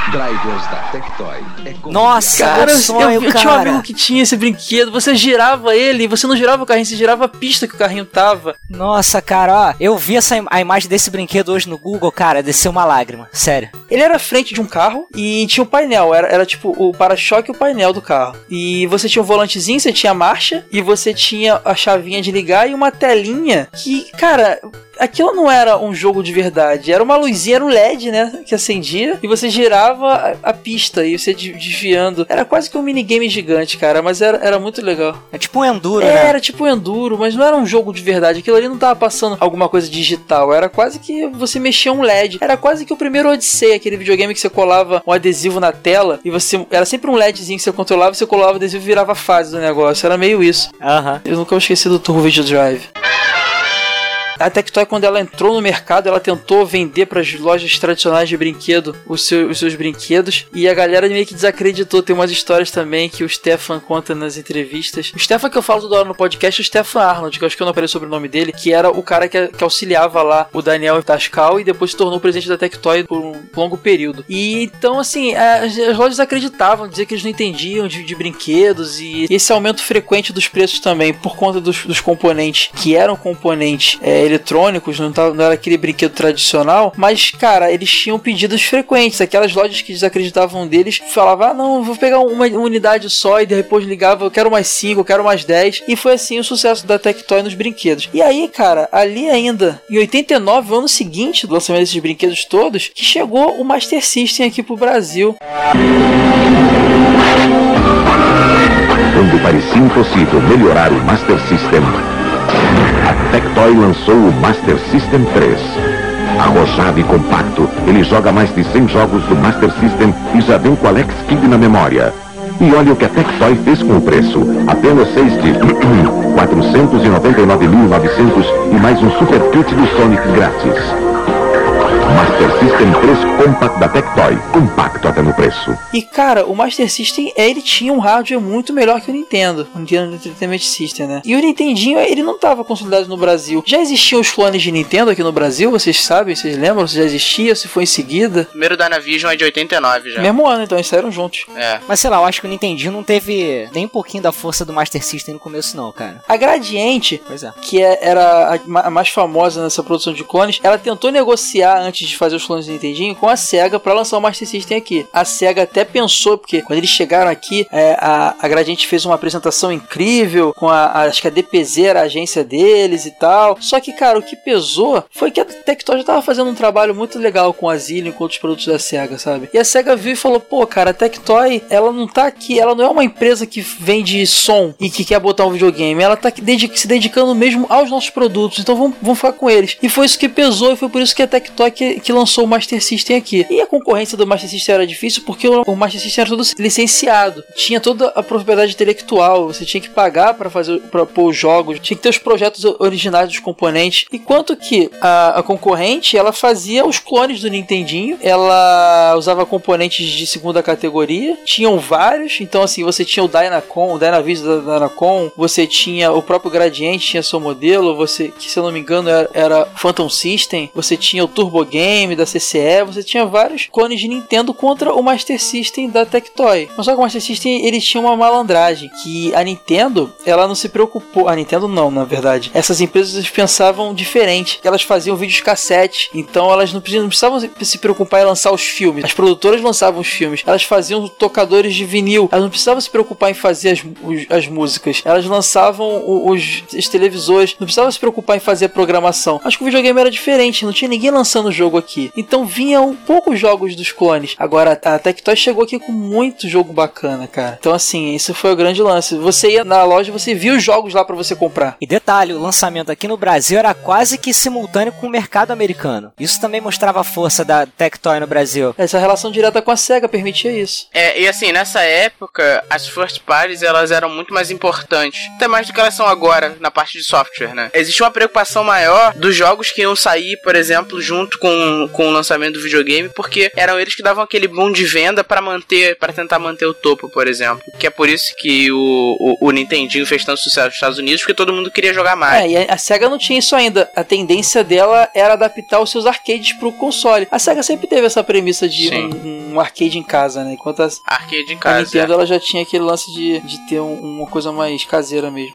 S10: Drivers da Tectoy. É
S3: Nossa,
S2: Cara,
S3: é
S2: eu,
S3: sonho,
S2: eu tinha um amigo que tinha esse brinquedo. Você girava ele, você não girava o carrinho, você girava a pista que o carrinho tava.
S3: Nossa, cara, ó, eu vi essa im- a imagem desse brinquedo hoje no Google, cara, desceu uma lágrima, sério.
S2: Ele era à frente de um carro e tinha um painel. Era, era tipo o para-choque e o painel do carro. E você tinha um volantezinho, você tinha a marcha e você tinha a chavinha de ligar e uma telinha que, cara. Aquilo não era um jogo de verdade, era uma luzinha, era um LED, né? Que acendia e você girava a, a pista e você de- desviando. Era quase que um minigame gigante, cara, mas era, era muito legal.
S3: É tipo um enduro,
S2: É,
S3: né?
S2: Era tipo um enduro, mas não era um jogo de verdade. Aquilo ali não tava passando alguma coisa digital. Era quase que você mexia um LED. Era quase que o primeiro Odyssey, aquele videogame que você colava um adesivo na tela e você. Era sempre um LEDzinho que você controlava, você colava o adesivo e virava a fase do negócio. Era meio isso.
S3: Aham.
S2: Eu nunca vou esquecer do Turbo Video Drive. A Tectoy, quando ela entrou no mercado, ela tentou vender para as lojas tradicionais de brinquedo os, os seus brinquedos e a galera meio que desacreditou. Tem umas histórias também que o Stefan conta nas entrevistas. O Stefan que eu falo toda hora no podcast é o Stefan Arnold, que eu acho que eu não falei sobre o nome dele, que era o cara que, que auxiliava lá o Daniel Tascal e depois se tornou presidente da Tectoy por um longo período. E então, assim, as, as lojas acreditavam, dizer que eles não entendiam de, de brinquedos e esse aumento frequente dos preços também por conta dos, dos componentes que eram componentes é, eletrônicos, não, tava, não era aquele brinquedo tradicional, mas cara, eles tinham pedidos frequentes. Aquelas lojas que desacreditavam deles falavam: ah, não, vou pegar uma unidade só e depois ligava, eu quero mais 5, eu quero mais 10. E foi assim o sucesso da Tectoy nos brinquedos. E aí, cara, ali ainda, em 89, o ano seguinte do lançamento desses brinquedos todos, que chegou o Master System aqui pro Brasil.
S6: Quando parecia impossível melhorar o Master System, Tectoy lançou o Master System 3. Arrojado e compacto, ele joga mais de 100 jogos do Master System e já vem com Alex Kidd na memória. E olha o que a Tectoy fez com o preço. Apenas 6 de 499.900 e mais um Super Kit do Sonic grátis. Master System 3 Compact da Tectoy. Compacto até no preço.
S2: E cara, o Master System, ele tinha um hardware muito melhor que o Nintendo, o Nintendo Entertainment System, né? E o Nintendinho, ele não estava consolidado no Brasil. Já existiam os clones de Nintendo aqui no Brasil, vocês sabem, vocês lembram? Se já existia, se foi em seguida.
S4: O primeiro Dynavision é de 89 já.
S2: Mesmo ano, então, eles saíram juntos.
S4: É.
S3: Mas sei lá, eu acho que o Nintendinho não teve nem um pouquinho da força do Master System no começo, não, cara.
S2: A Gradiente,
S3: Pois é.
S2: que é- era a mais famosa nessa produção de clones, ela tentou negociar antes de fazer os clones do Nintendinho com a SEGA para lançar o Master System aqui. A SEGA até pensou, porque quando eles chegaram aqui, é, a, a Gradiente fez uma apresentação incrível com a, a- acho que a DPZ era a agência deles e tal. Só que, cara, o que pesou foi que a Tectoy já tava fazendo um trabalho muito legal com a Zillion e com outros produtos da SEGA, sabe? E a SEGA viu e falou: pô, cara, a Tectoy, ela não tá aqui, ela não é uma empresa que vende som e que quer botar um videogame, ela tá aqui dedi- se dedicando mesmo aos nossos produtos, então vamos, vamos ficar com eles. E foi isso que pesou e foi por isso que a Tectoy que, lançou o Master System aqui. E a concorrência do Master System era difícil porque o, o Master System era todo licenciado, tinha toda a propriedade intelectual, você tinha que pagar para fazer para pôr os jogos, tinha que ter os projetos originais dos componentes. Enquanto que a, a concorrente ela fazia os clones do Nintendinho, ela usava componentes de segunda categoria, tinham vários, então assim você tinha o Dynacon, o Dynavision da Dynacon, você tinha o próprio Gradiente, tinha seu modelo, você que se eu não me engano era, era Phantom System, você tinha o Turbo Game da CCE, você tinha vários clones de Nintendo contra o Master System da Tectoy. Mas só que o Master System ele tinha uma malandragem que a Nintendo ela não se preocupou, a Nintendo não, na verdade. Essas empresas pensavam diferente, elas faziam vídeos cassete, então elas não precisavam, se- preocupar em lançar os filmes. As produtoras lançavam os filmes, elas faziam tocadores de vinil, elas não precisavam se preocupar em fazer as, as músicas, elas lançavam os, os televisores, não precisavam se preocupar em fazer a programação. Acho que o videogame era diferente, não tinha ninguém lançando o jogo jogo aqui. Então vinham poucos jogos dos clones. Agora a Tectoy chegou aqui com muito jogo bacana, cara. Então assim, isso foi o grande lance. Você ia na loja, você via os jogos lá para você comprar.
S3: E detalhe, o lançamento aqui no Brasil era quase que simultâneo com o mercado americano. Isso também mostrava a força da Tectoy no Brasil.
S2: Essa relação direta com a SEGA permitia isso.
S4: É, e assim, nessa época, as first parties elas eram muito mais importantes. Até mais do que elas são agora na parte de software, né? Existia uma preocupação maior dos jogos que iam sair, por exemplo, junto com, com o lançamento do videogame, porque eram eles que davam aquele boom de venda para manter, para tentar manter o topo, por exemplo. Que é por isso que o, o, o Nintendinho fez tanto sucesso nos Estados Unidos, porque todo mundo queria jogar mais.
S2: É, e a, a SEGA não tinha isso ainda. A tendência dela era adaptar os seus arcades pro console. A SEGA sempre teve essa premissa de um, um arcade em casa, né? Enquanto as,
S4: arcade em
S2: a
S4: casa.
S2: Nintendo
S4: é.
S2: ela já tinha aquele lance de, de ter um- uma coisa mais caseira mesmo.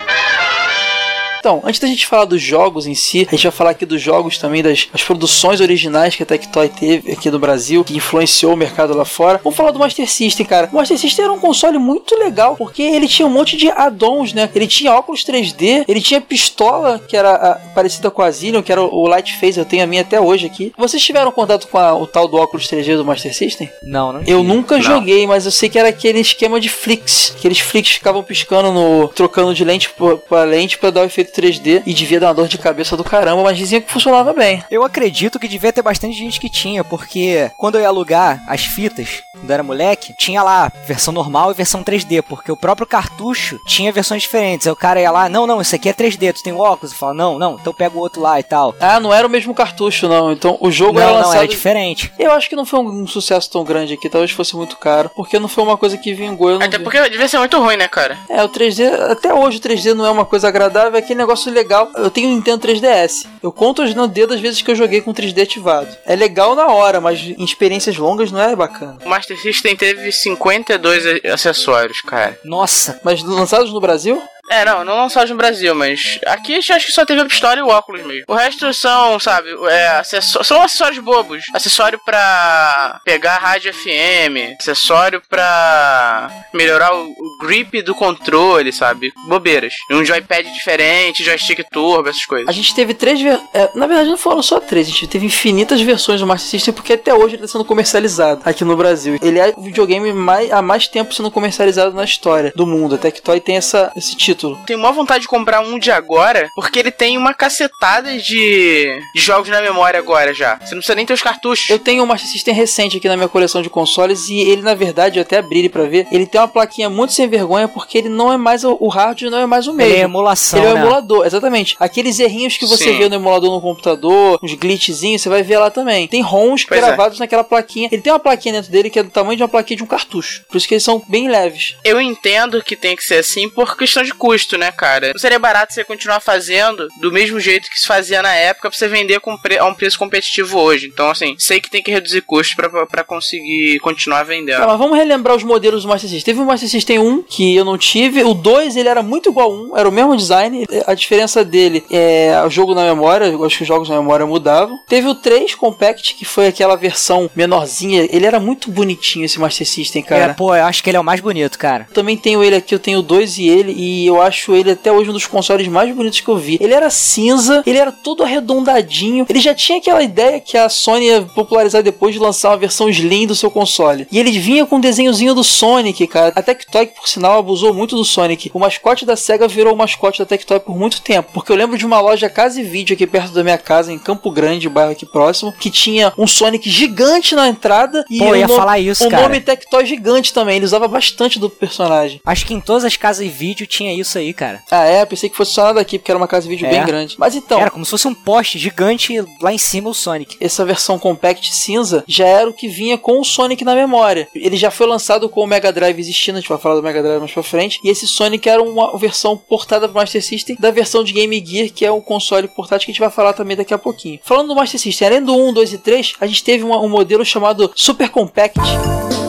S2: Então, antes da gente falar dos jogos em si, a gente vai falar aqui dos jogos também, das, das produções originais que a Tectoy teve aqui no Brasil, que influenciou o mercado lá fora. Vamos falar do Master System, cara. O Master System era um console muito legal, porque ele tinha um monte de add-ons, né? Ele tinha óculos 3D, ele tinha pistola, que era a- parecida com a Zillion, que era o, o Light Phase, eu tenho a minha até hoje aqui. Vocês tiveram contato com a- o tal do óculos 3D do Master System?
S3: Não, não
S2: Eu
S3: tinha.
S2: nunca
S4: Não.
S2: joguei, mas eu sei que era aquele esquema de flicks. Aqueles flicks ficavam piscando no. trocando de lente pra- pra lente pra dar o efeito 3D. E devia dar uma dor de cabeça do caramba, mas diziam que funcionava bem.
S3: Eu acredito que devia ter bastante gente que tinha, porque quando eu ia alugar as fitas, quando eu era moleque, tinha lá versão normal e versão 3D, porque o próprio cartucho tinha versões diferentes. Aí o cara ia lá, não, não, isso aqui é 3D, tu tem o óculos? Eu falo, não, não, então pega o outro lá e tal.
S2: Ah, não era o mesmo cartucho, não. Então o jogo
S3: Não,
S2: era
S3: não,
S2: lançado.
S3: era diferente.
S2: Eu acho que não foi um, um sucesso tão grande aqui, talvez fosse muito caro, porque não foi uma coisa que vingou. Eu não
S4: Até
S2: vi.
S4: porque devia ser muito ruim, né, cara?
S2: É, o 3D, até hoje o 3D não é uma coisa agradável, é aquele negócio legal. Eu tenho um Nintendo 3DS. Eu conto hoje no dedo as vezes que eu joguei com 3D ativado. É legal na hora, mas em experiências longas não é bacana.
S4: O Master System teve 52 a- acessórios, cara.
S3: Nossa,
S2: Mas lançados no Brasil?
S4: É, não, não lançados no Brasil, mas aqui acho que só teve a pistola e o óculos mesmo. O resto são, sabe, é, acessó- são acessórios bobos. Acessório pra pegar rádio FM, acessório pra melhorar o, o grip do controle, sabe? Bobeiras. Um joypad diferente, joystick turbo, essas coisas.
S2: A gente teve três. ver- é, na verdade, não foram só três, a gente teve infinitas versões do Master System, porque até hoje ele está sendo comercializado aqui no Brasil. Ele é o videogame mais, há mais tempo sendo comercializado na história do mundo. A Tectoy tem essa, esse título.
S4: Tenho maior vontade de comprar um de agora, porque ele tem uma cacetada de, de jogos na memória agora já. Você não precisa nem ter os cartuchos.
S2: Eu tenho um Master System recente aqui na minha coleção de consoles e ele, na verdade, eu até abri ele pra ver. Ele tem uma plaquinha muito sem vergonha porque ele não é mais o, o hardware, não é mais o mesmo.
S3: ele é emulação,
S2: Ele é um
S3: né?
S2: emulador, exatamente. Aqueles errinhos que você
S4: Sim.
S2: vê no emulador no computador, uns glitchzinhos, você vai ver lá também. Tem ROMs
S4: Pois é.
S2: gravados naquela plaquinha. Ele tem uma plaquinha dentro dele que é do tamanho de uma plaquinha de um cartucho. Por isso que eles são bem leves.
S4: Eu entendo que tem que ser assim por questão de custo, né, cara? Não seria barato você continuar fazendo do mesmo jeito que se fazia na época pra você vender com pre- a um preço competitivo hoje. Então, assim, sei que tem que reduzir custos pra- pra conseguir continuar vendendo.
S2: Tá, mas vamos relembrar os modelos do Master System. Teve o Master System 1, que eu não tive. O 2, ele era muito igual ao 1, era o mesmo design. A diferença dele é o jogo na memória. Eu acho que os jogos na memória mudavam. Teve o 3 Compact, que foi aquela versão menorzinha. Ele era muito bonitinho, esse Master System, cara.
S3: É, pô, eu acho que ele é o mais bonito, cara.
S2: Também tenho ele aqui, eu tenho dois e ele, e eu acho ele até hoje um dos consoles mais bonitos que eu vi. Ele era cinza, ele era todo arredondadinho, ele já tinha aquela ideia que a Sony ia popularizar depois de lançar uma versão Slim do seu console. E ele vinha com um desenhozinho do Sonic, cara. A Tectoy, por sinal, abusou muito do Sonic. O mascote da SEGA virou o mascote da Tectoy por muito tempo, porque eu lembro de uma loja Casa e Vídeo aqui perto da minha casa, em Campo Grande, bairro aqui próximo, que tinha um Sonic gigante na entrada e
S3: Pô, ia
S2: no-
S3: falar isso,
S2: o
S3: cara.
S2: nome Tectoy gigante também. Ele usava bastante do personagem.
S3: Acho que em todas as casas de vídeo tinha isso aí, cara.
S2: Ah, é? Pensei que fosse só nada aqui, porque era uma casa de vídeo
S3: É.
S2: bem grande. Mas então,
S3: Era como se fosse um poste gigante lá em cima o Sonic.
S2: essa versão Compact cinza já era o que vinha com o Sonic na memória. Ele já foi lançado com o Mega Drive existindo, a gente vai falar do Mega Drive mais pra frente. E esse Sonic era uma versão portada pro Master System da versão de Game Gear, que é o console portátil que a gente vai falar também daqui a pouquinho. Falando do Master System, além do 1, 2 e 3, a gente teve uma- um modelo chamado Super Compact.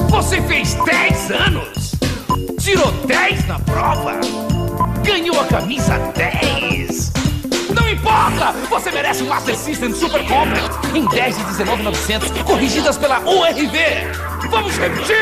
S13: Você fez 10 anos? Tirou 10 na prova? Ganhou a camisa 10? Não importa! Você merece um Master System Super Compact em 10 de 19,900, corrigidas pela URV. Vamos repetir!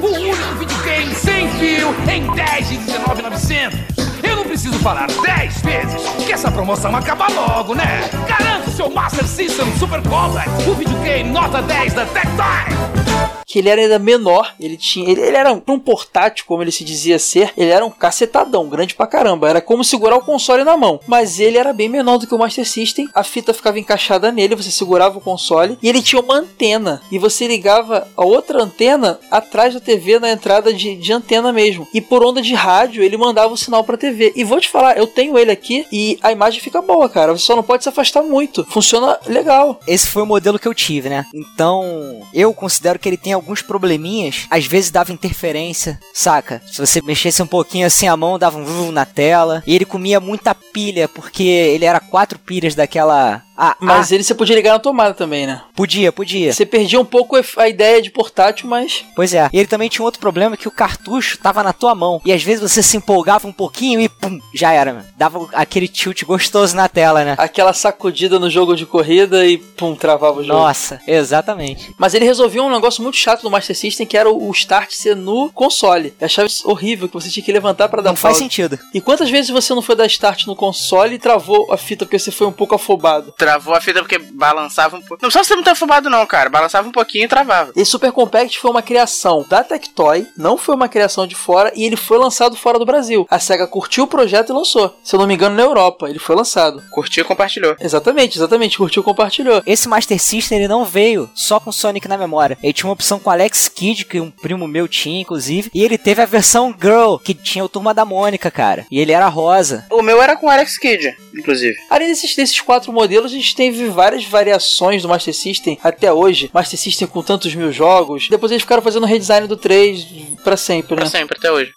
S13: O único videogame sem fio em 10 de 19,900. Eu não preciso falar 10 vezes que essa promoção acaba logo, né? Garante seu Master System Super Complex, o videogame nota 10 da Tectoy!
S2: Que ele era ainda menor, ele tinha. Ele, ele era um portátil, como ele se dizia ser, ele era um cacetadão, grande pra caramba. Era como segurar o console na mão. Mas ele era bem menor do que o Master System. A fita ficava encaixada nele, você segurava o console e ele tinha uma antena. E você ligava a outra antena atrás da TV na entrada de, de antena mesmo. E por onda de rádio ele mandava o sinal pra TV. E vou te falar, eu tenho ele aqui e a imagem fica boa, cara. Você só não pode se afastar muito. Funciona legal.
S3: Esse foi o modelo que eu tive, né? Então, eu considero que ele tem alguns probleminhas, às vezes dava interferência, saca? Se você mexesse um pouquinho assim a mão, dava um na tela. E ele comia muita pilha, porque ele era quatro pilhas daquela
S2: ah, mas ah. ele você podia ligar na tomada também, né?
S3: Podia, podia.
S2: Você perdia um pouco a ideia de portátil, mas.
S3: Pois é. E ele também tinha um outro problema que o cartucho tava na tua mão. E às vezes você se empolgava um pouquinho e pum, já era, mano. Dava aquele tilt gostoso na tela, né?
S2: Aquela sacudida no jogo de corrida e pum, travava o jogo.
S3: Nossa, exatamente.
S2: Mas ele resolveu um negócio muito chato do Master System, que era o start ser no console. Eu achava isso horrível, que você tinha que levantar para dar
S3: Não faz sentido.
S2: E quantas vezes você não foi dar start no console e travou a fita porque você foi um pouco afobado?
S4: Travou a fita porque balançava um pouco. Não só ser muito afobado, não, cara. Balançava um pouquinho e travava.
S2: Esse Super Compact foi uma criação da Tectoy, não foi uma criação de fora, e ele foi lançado fora do Brasil. A SEGA curtiu o projeto e lançou. Se eu não me engano, na Europa. Ele foi lançado.
S4: Curtiu e compartilhou.
S2: Exatamente, exatamente. Curtiu e compartilhou.
S3: Esse Master System ele não veio só com Sonic na memória. Ele tinha uma opção com Alex Kidd, que um primo meu tinha, inclusive. E ele teve a versão Girl, que tinha o Turma da Mônica, cara. E ele era rosa.
S4: O meu era com Alex Kidd, inclusive.
S2: Além desses, desses quatro modelos, gente teve várias variações do Master System até hoje. Master System com tantos mil jogos. Depois eles ficaram fazendo redesign do 3 para sempre, né?
S4: Pra sempre, até hoje.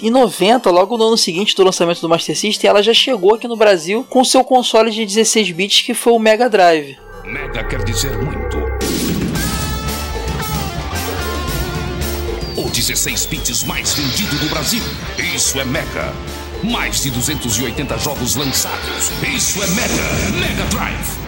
S2: Em 90, logo no ano seguinte do lançamento do Master System, ela já chegou aqui no Brasil com seu console de 16 bits que foi o Mega Drive.
S13: Mega quer dizer muito. O 16 bits mais vendido do Brasil. Isso é Mega. Mais de 280 jogos lançados. Isso é Mega. Mega Drive.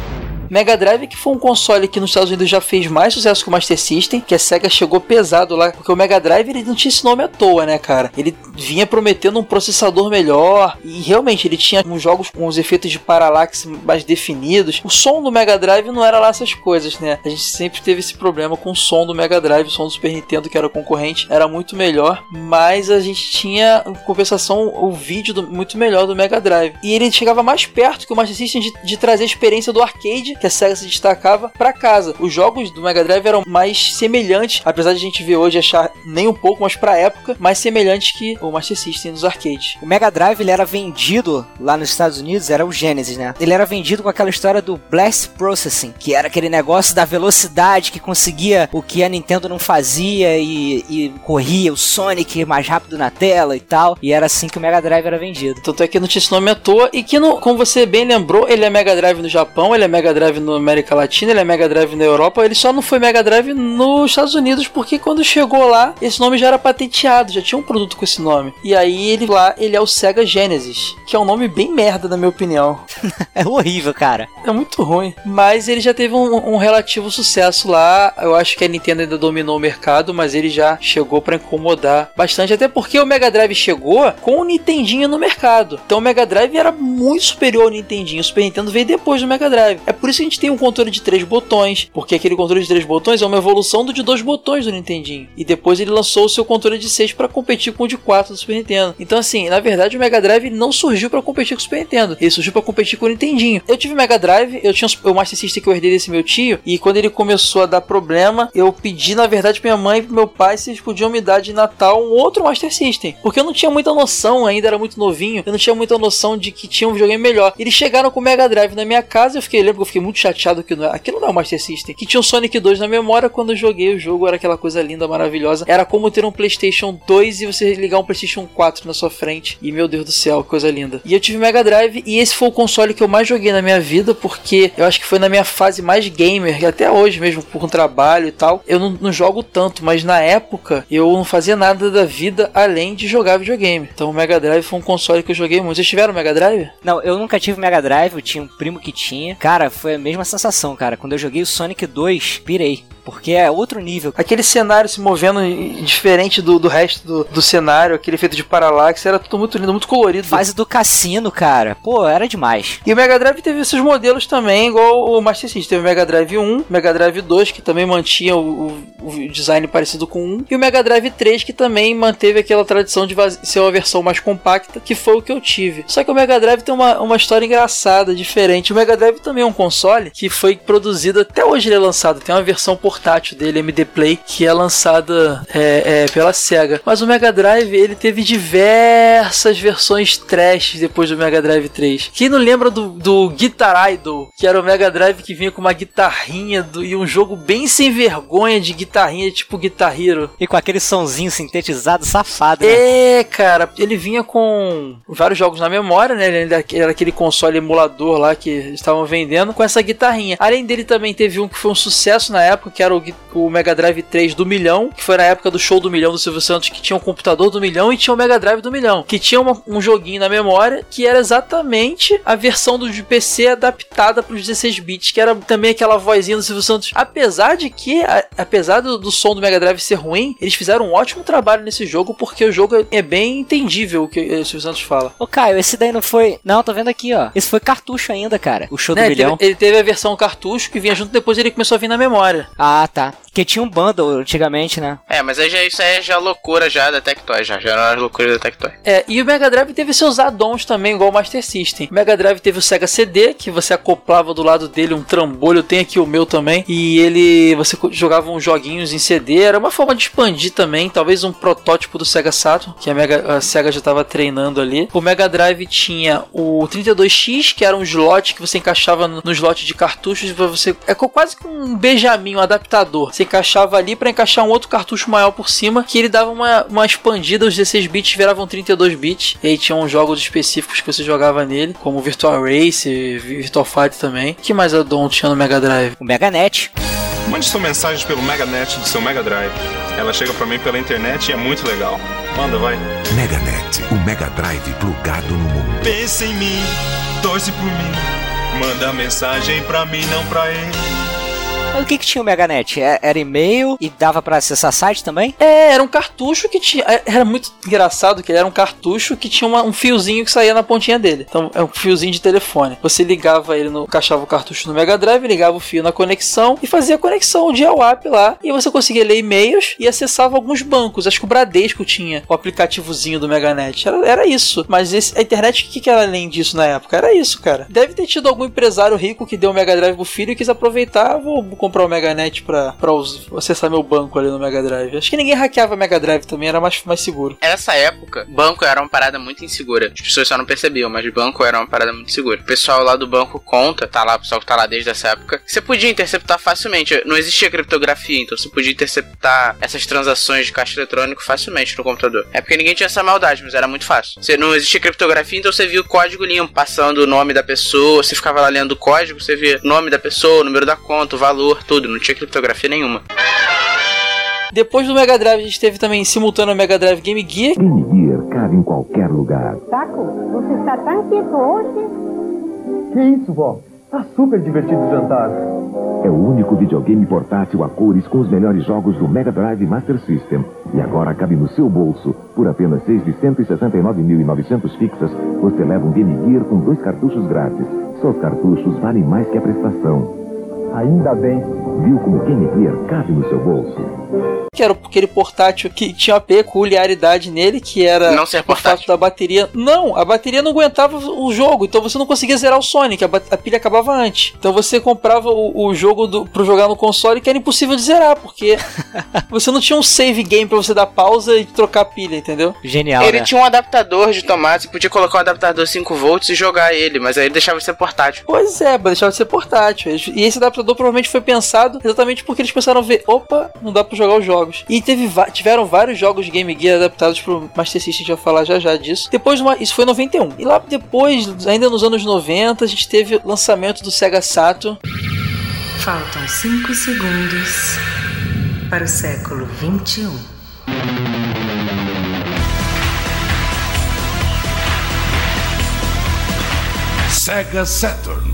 S2: Mega Drive que foi um console que nos Estados Unidos já fez mais sucesso que o Master System, que a SEGA chegou pesado lá, porque o Mega Drive ele não tinha esse nome à toa, né, cara? Ele vinha prometendo um processador melhor e realmente ele tinha uns jogos com os efeitos de paralaxe mais definidos. O som do Mega Drive não era lá essas coisas, né? A gente sempre teve esse problema com o som do Mega Drive, o som do Super Nintendo que era concorrente, era muito melhor, mas a gente tinha em compensação o vídeo do, muito melhor do Mega Drive. E ele chegava mais perto que o Master System de, de trazer a experiência do arcade que a SEGA se destacava para casa. Os jogos do Mega Drive eram mais semelhantes, apesar de a gente ver hoje achar nem um pouco, mas pra época, mais semelhantes que o Master System nos arcades.
S3: O Mega Drive ele era vendido lá nos Estados Unidos, era o Genesis, né? Ele era vendido com aquela história do Blast Processing, que era aquele negócio da velocidade que conseguia o que a Nintendo não fazia e, e corria o Sonic mais rápido na tela e tal. E era assim que o Mega Drive era vendido.
S2: Tanto é que não tinha esse nome à toa e que, no, como você bem lembrou, ele é Mega Drive no Japão, ele é Mega Drive Drive na América Latina, ele é Mega Drive na Europa, ele só não foi Mega Drive nos Estados Unidos porque quando chegou lá, esse nome já era patenteado, já tinha um produto com esse nome. E aí ele lá, ele é o Sega Genesis, que é um nome bem merda na minha opinião.
S3: é horrível, cara.
S2: É muito ruim. Mas ele já teve um, um, relativo sucesso lá. Eu acho que a Nintendo ainda dominou o mercado, mas ele já chegou para incomodar bastante, até porque o Mega Drive chegou com o Nintendinho no mercado. Então o Mega Drive era muito superior ao Nintendinho. O Super Nintendo veio depois do Mega Drive. É por isso que a gente tem um controle de três botões, porque aquele controle de três botões é uma evolução do de dois botões do Nintendinho. E depois ele lançou o seu controle de seis para competir com o de quatro do Super Nintendo. Então, assim, na verdade, o Mega Drive não surgiu para competir com o Super Nintendo, ele surgiu para competir com o Nintendinho. Eu tive Mega Drive, eu tinha o Master System que eu herdei desse meu tio, e quando ele começou a dar problema, eu pedi, na verdade, pra minha mãe e pro meu pai se eles podiam me dar de Natal um outro Master System, porque eu não tinha muita noção, ainda era muito novinho, eu não tinha muita noção de que tinha um videogame melhor. Eles chegaram com o Mega Drive na minha casa, eu fiquei, lembro que eu fiquei muito chateado que não, é, aquilo não é o Master System. Que tinha o Sonic 2 na memória quando eu joguei o jogo, era aquela coisa linda, maravilhosa. Era como ter um PlayStation 2 e você ligar um PlayStation 4 na sua frente. E meu Deus do céu, coisa linda. E eu tive Mega Drive e esse foi o console que eu mais joguei na minha vida, porque eu acho que foi na minha fase mais gamer, e até hoje mesmo, por um trabalho e tal. Eu não, não jogo tanto, mas na época eu não fazia nada da vida além de jogar videogame. Então o Mega Drive foi um console que eu joguei muito. Vocês tiveram Mega Drive?
S3: Não, eu nunca tive Mega Drive, eu tinha um primo que tinha. Cara, foi mesma sensação, cara. Quando eu joguei o Sonic 2, pirei porque é outro nível.
S2: Aquele cenário se movendo diferente do, do resto do, do cenário, aquele efeito de paralaxe, era tudo muito lindo, muito colorido.
S3: Fase do cassino, cara. Pô, era demais.
S2: E o Mega Drive teve esses modelos também, igual o Master System. Teve o Mega Drive 1, Mega Drive 2, que também mantinha o, o- design parecido com 1, e o Mega Drive 3, que também manteve aquela tradição de ser uma versão mais compacta, que foi o que eu tive. Só que o Mega Drive tem uma, uma história engraçada, diferente. O Mega Drive também é um console que foi produzido, até hoje ele é lançado, tem uma versão portátil dele, MD Play, que é lançada é, é, pela SEGA. Mas o Mega Drive, ele teve diversas versões trash depois do Mega Drive 3. Quem não lembra do, do Guitar Idol, que era o Mega Drive que vinha com uma guitarrinha do- e um jogo bem sem vergonha de guitarrinha, tipo Guitar Hero.
S3: E com aquele sonzinho sintetizado safado, né?
S2: É, cara, ele vinha com vários jogos na memória, né? Ele era aquele console emulador lá que estavam vendendo com essa guitarrinha. Além dele, também teve um que foi um sucesso na época, que era o, o Mega Drive 3 do milhão, que foi na época do show do milhão do Silvio Santos, que tinha um computador do milhão e tinha o Mega Drive do milhão, que tinha uma- um joguinho na memória que era exatamente a versão do PC adaptada para os 16 bits, que era também aquela vozinha do Silvio Santos. Apesar de que, a- apesar do, do som do Mega Drive ser ruim, eles fizeram um ótimo trabalho nesse jogo, porque o jogo é bem entendível o que o Silvio Santos fala.
S3: Ô, Caio, esse daí não foi. Não, tô vendo aqui, ó. Esse foi cartucho ainda, cara. O show do
S2: Né, ele,
S3: milhão.
S2: teve, ele teve a versão cartucho que vinha junto, depois ele começou a vir na memória.
S3: Ah, tá. Porque tinha um bundle antigamente, né?
S4: É, mas aí já, isso aí é já loucura já da Tectoy, já. Já era a loucura da Tectoy.
S2: É, e o Mega Drive teve seus add-ons também, igual o Master System. O Mega Drive teve o Sega CD, que você acoplava do lado dele um trambolho, tem aqui o meu também. E ele. Você jogava uns joguinhos em CD, era uma forma de expandir também, talvez um protótipo do Sega Saturn, que a, Mega, a Sega já estava treinando ali. O Mega Drive tinha o 32X, que era um slot que você encaixava no, no slot de cartuchos, pra você. É quase que um Benjamin, um adaptador. Você encaixava ali para encaixar um outro cartucho maior por cima, que ele dava uma, uma expandida, os 16 bits viravam 32 bits. E aí tinham jogos específicos que você jogava nele, como Virtual Race, Virtual Fight também. que mais addon tinha no Mega Drive?
S3: O Meganet.
S14: Mande sua mensagem pelo Meganet do seu Mega Drive. Ela chega pra mim pela internet e é muito legal. Manda, vai.
S15: Meganet, o Mega Drive plugado no mundo.
S14: Pensa em mim, torce por mim. Manda mensagem pra mim, não pra ele.
S3: O que que tinha o Meganet? É- Era e-mail e dava pra acessar site também?
S2: É, era um cartucho que tinha. é, Era muito engraçado que ele era um cartucho que tinha uma- um fiozinho que saía na pontinha dele. Então é um fiozinho de telefone. Você ligava ele no. encaixava o cartucho no Mega Drive, ligava o fio na conexão e fazia a conexão de app lá. E você conseguia ler e-mails e acessava alguns bancos. Acho que o Bradesco tinha o aplicativozinho do Meganet. Era, era isso. Mas esse- a internet, o que, que era além disso na época? Era isso, cara. Deve ter tido algum empresário rico que deu o Mega Drive pro filho e quis aproveitar. Vou comprar o Meganet pra, pra acessar meu banco ali no Mega Drive. Acho que ninguém hackeava Mega Drive também, era mais, mais seguro.
S4: Nessa época, banco era uma parada muito insegura. As pessoas só não percebiam, mas banco era uma parada muito segura. O pessoal lá do banco conta, tá lá, o pessoal que tá lá desde essa época, você podia interceptar facilmente. Não existia criptografia, então você podia interceptar essas transações de caixa eletrônico facilmente no computador. É porque ninguém tinha essa maldade, mas era muito fácil. Você não existia criptografia, então você via o código limpo, passando o nome da pessoa, você ficava lá lendo o código, você via o nome da pessoa, o número da conta, o valor, tudo. Não tinha criptografia nenhuma.
S2: Depois do Mega Drive, a gente teve também simultâneo o Mega Drive Game Gear.
S6: Game Gear cabe em qualquer lugar.
S16: Taco, você está tão quieto hoje?
S17: Que isso, vó? Tá super divertido o jantar.
S6: É o único videogame portátil a cores com os melhores jogos do Mega Drive Master System. E agora cabe no seu bolso. Por apenas 6 de 169.900 fixas, você leva um Game Gear com dois cartuchos grátis. Só os cartuchos valem mais que a prestação.
S17: Ainda bem.
S6: Viu como o Game Gear cabe no seu bolso?
S2: Que era aquele portátil que tinha uma peculiaridade nele, que era
S4: Não ser
S2: o fato da bateria. Não, a bateria não aguentava o jogo, então você não conseguia zerar o Sonic, a, a pilha acabava antes. Então você comprava o, o jogo do, pro jogar no console que era impossível de zerar, porque você não tinha um save game pra você dar pausa e trocar a pilha, entendeu?
S3: Genial,
S4: ele
S3: né?
S4: tinha um adaptador de tomate, você podia colocar um adaptador 5 volts e jogar ele, mas aí ele deixava de ser portátil.
S2: Pois é, deixar de ser portátil. E esse adaptador provavelmente foi pensado exatamente porque eles pensaram ver, opa, não dá pra jogar os jogos. E teve, tiveram vários jogos de Game Gear adaptados pro Master System, a gente vai falar já já disso. Depois, uma- isso foi em 91. E lá depois, ainda nos anos 90, a gente teve o lançamento do Sega Saturn.
S18: Faltam 5 segundos para o século um. 21.
S13: Sega Saturn.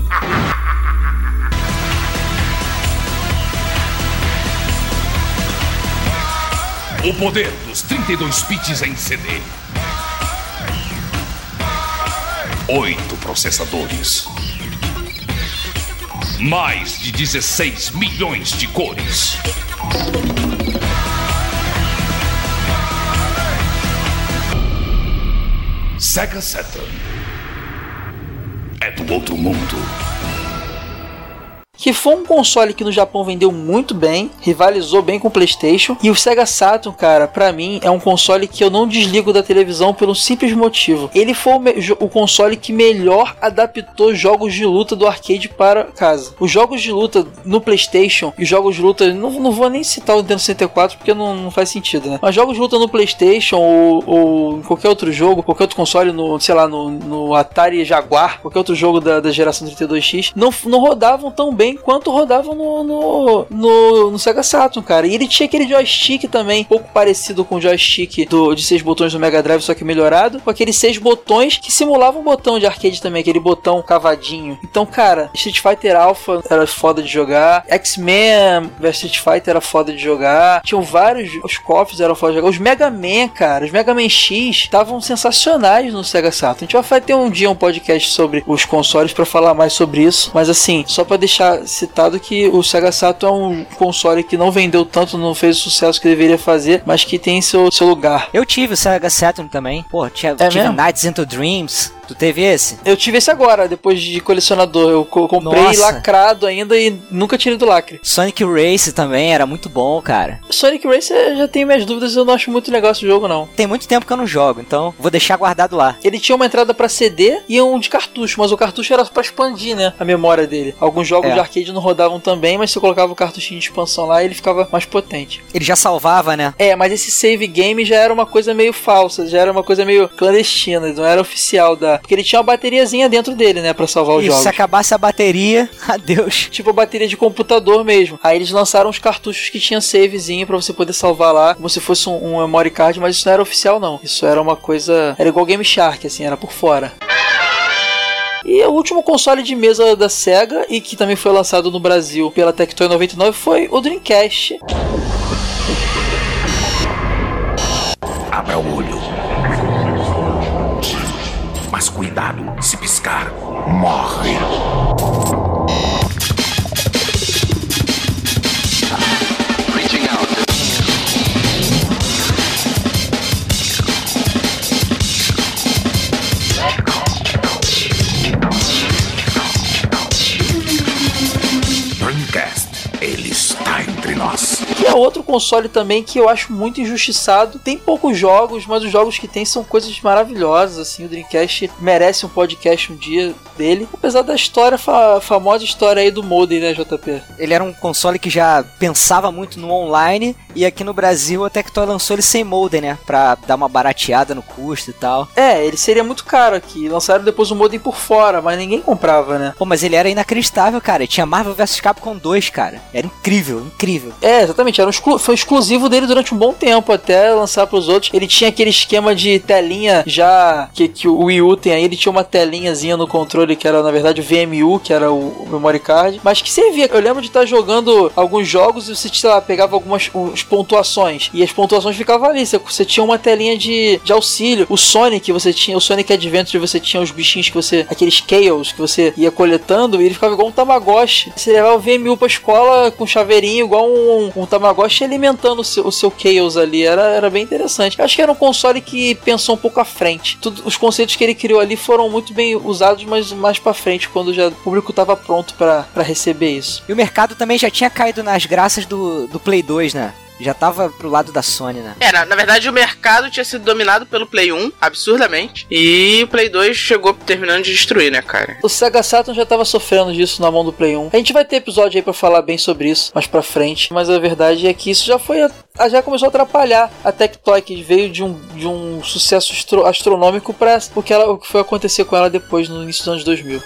S13: O poder dos 32 bits em CD. Oito processadores. Mais de 16 milhões de cores. Sega Saturn. É do outro mundo.
S2: Que foi um console que no Japão vendeu muito bem, rivalizou bem com o PlayStation. E o Sega Saturn, cara, pra mim é um console que eu não desligo da televisão pelo simples motivo. Ele foi o, o console que melhor adaptou jogos de luta do arcade para casa. Os jogos de luta no PlayStation e jogos de luta, não, não vou nem citar o Nintendo 64 porque não, não faz sentido, né? Mas jogos de luta no PlayStation ou, ou em qualquer outro jogo, qualquer outro console, no, sei lá, no, no Atari Jaguar, qualquer outro jogo da, da geração 32X, não, não rodavam tão bem quanto rodavam no, no, no, no Sega Saturn, cara. E ele tinha aquele joystick também, um pouco parecido com o joystick do, de seis botões do Mega Drive, só que melhorado, com aqueles seis botões que simulavam um botão de arcade também, aquele botão cavadinho. Então, cara, Street Fighter Alpha era foda de jogar, X-Men vs Street Fighter era foda de jogar, tinham vários, os cofres eram foda de jogar, os Mega Man, cara, os Mega Man X estavam sensacionais no Sega Saturn. A gente vai ter um dia um podcast sobre os consoles pra falar mais sobre isso, mas assim, só pra deixar citado que o Sega Saturn é um console que não vendeu tanto, não fez o sucesso que deveria fazer, mas que tem seu, seu lugar.
S3: Eu tive o Sega Saturn também. Pô, tinha,
S2: É
S3: tive
S2: mesmo?
S3: Nights into Dreams. Tu teve esse?
S2: Eu tive esse agora, depois de colecionador. Eu co- comprei
S3: Nossa.
S2: lacrado ainda e nunca tirei do lacre.
S3: Sonic Race também era muito bom, cara.
S2: Sonic Race eu já tenho minhas dúvidas, eu não acho muito legal esse jogo, não.
S3: Tem muito tempo que eu não jogo, então vou deixar guardado lá.
S2: Ele tinha uma entrada pra CD e um de cartucho, mas o cartucho era pra expandir, né? A memória dele. Alguns jogos
S3: É.
S2: de arcade não rodavam também, mas se eu colocava o cartuchinho de expansão lá, ele ficava mais potente.
S3: Ele já salvava, né?
S2: É, mas esse save game já era uma coisa meio falsa, já era uma coisa meio clandestina, não era oficial da. Porque ele tinha uma bateriazinha dentro dele, né, Pra salvar os
S3: E
S2: jogos.
S3: se acabasse a bateria, adeus.
S2: Tipo a bateria de computador mesmo. Aí eles lançaram os cartuchos que tinha savezinho pra você poder salvar lá, como se fosse um, um memory card, mas isso não era oficial não. Isso era uma coisa, era igual Game Shark, assim, era por fora. E o último console de mesa da Sega e que também foi lançado no Brasil pela Tectoy 99 foi o Dreamcast.
S19: Abra o olho. Mas cuidado, se piscar, morre.
S2: É outro console também que eu acho muito injustiçado. Tem poucos jogos, mas os jogos que tem são coisas maravilhosas. Assim, o Dreamcast merece um podcast um dia dele. Apesar da história, fa famosa história aí do modem, né, JP?
S3: Ele era um console que já pensava muito no online e aqui no Brasil a Tectoy lançou ele sem modem, né? Pra dar uma barateada no custo e tal.
S2: É, ele seria muito caro aqui. Lançaram depois o modem por fora, mas ninguém comprava, né?
S3: Pô, mas ele era inacreditável, cara. Ele tinha Marvel vs Capcom 2, cara. Era incrível, incrível.
S2: É, exatamente. Era um exclu- foi exclusivo dele durante um bom tempo, até lançar pros outros. Ele tinha aquele esquema de telinha já que, que o Wii U tem aí. Ele tinha uma telinhazinha no controle que era, na verdade, o VMU, que era o, o memory card. Mas que servia. Eu lembro de estar jogando alguns jogos e você, sei lá, pegava algumas uns pontuações. E as pontuações ficavam ali. Você, você tinha uma telinha de, de auxílio. O Sonic, você tinha. O Sonic Adventure, você tinha os bichinhos que você. Aqueles Chaos que você ia coletando. E ele ficava igual um Tamagotchi. Você levava o VMU pra escola com chaveirinho, igual um, um Tamagotchi alimentando o seu, o seu Chaos ali. Era, era bem interessante. Acho que era um console que pensou um pouco à frente. Tudo, os conceitos que ele criou ali foram muito bem usados, mas mais pra frente, quando já o público tava pronto pra receber isso.
S3: E o mercado também já tinha caído nas graças do, do Play 2, né? Já tava pro lado da Sony, né?
S4: É, na, na verdade o mercado tinha sido dominado pelo Play 1, absurdamente. E o Play 2 chegou terminando de destruir, né, cara?
S2: O Sega Saturn já tava sofrendo disso na mão do Play 1. A gente vai ter episódio aí pra falar bem sobre isso mais pra frente, mas a verdade é que isso já foi a- já começou a atrapalhar a Tectoy que veio de um, de um sucesso astro- astronômico para o que ela o que foi acontecer com ela depois no início dos anos 2000.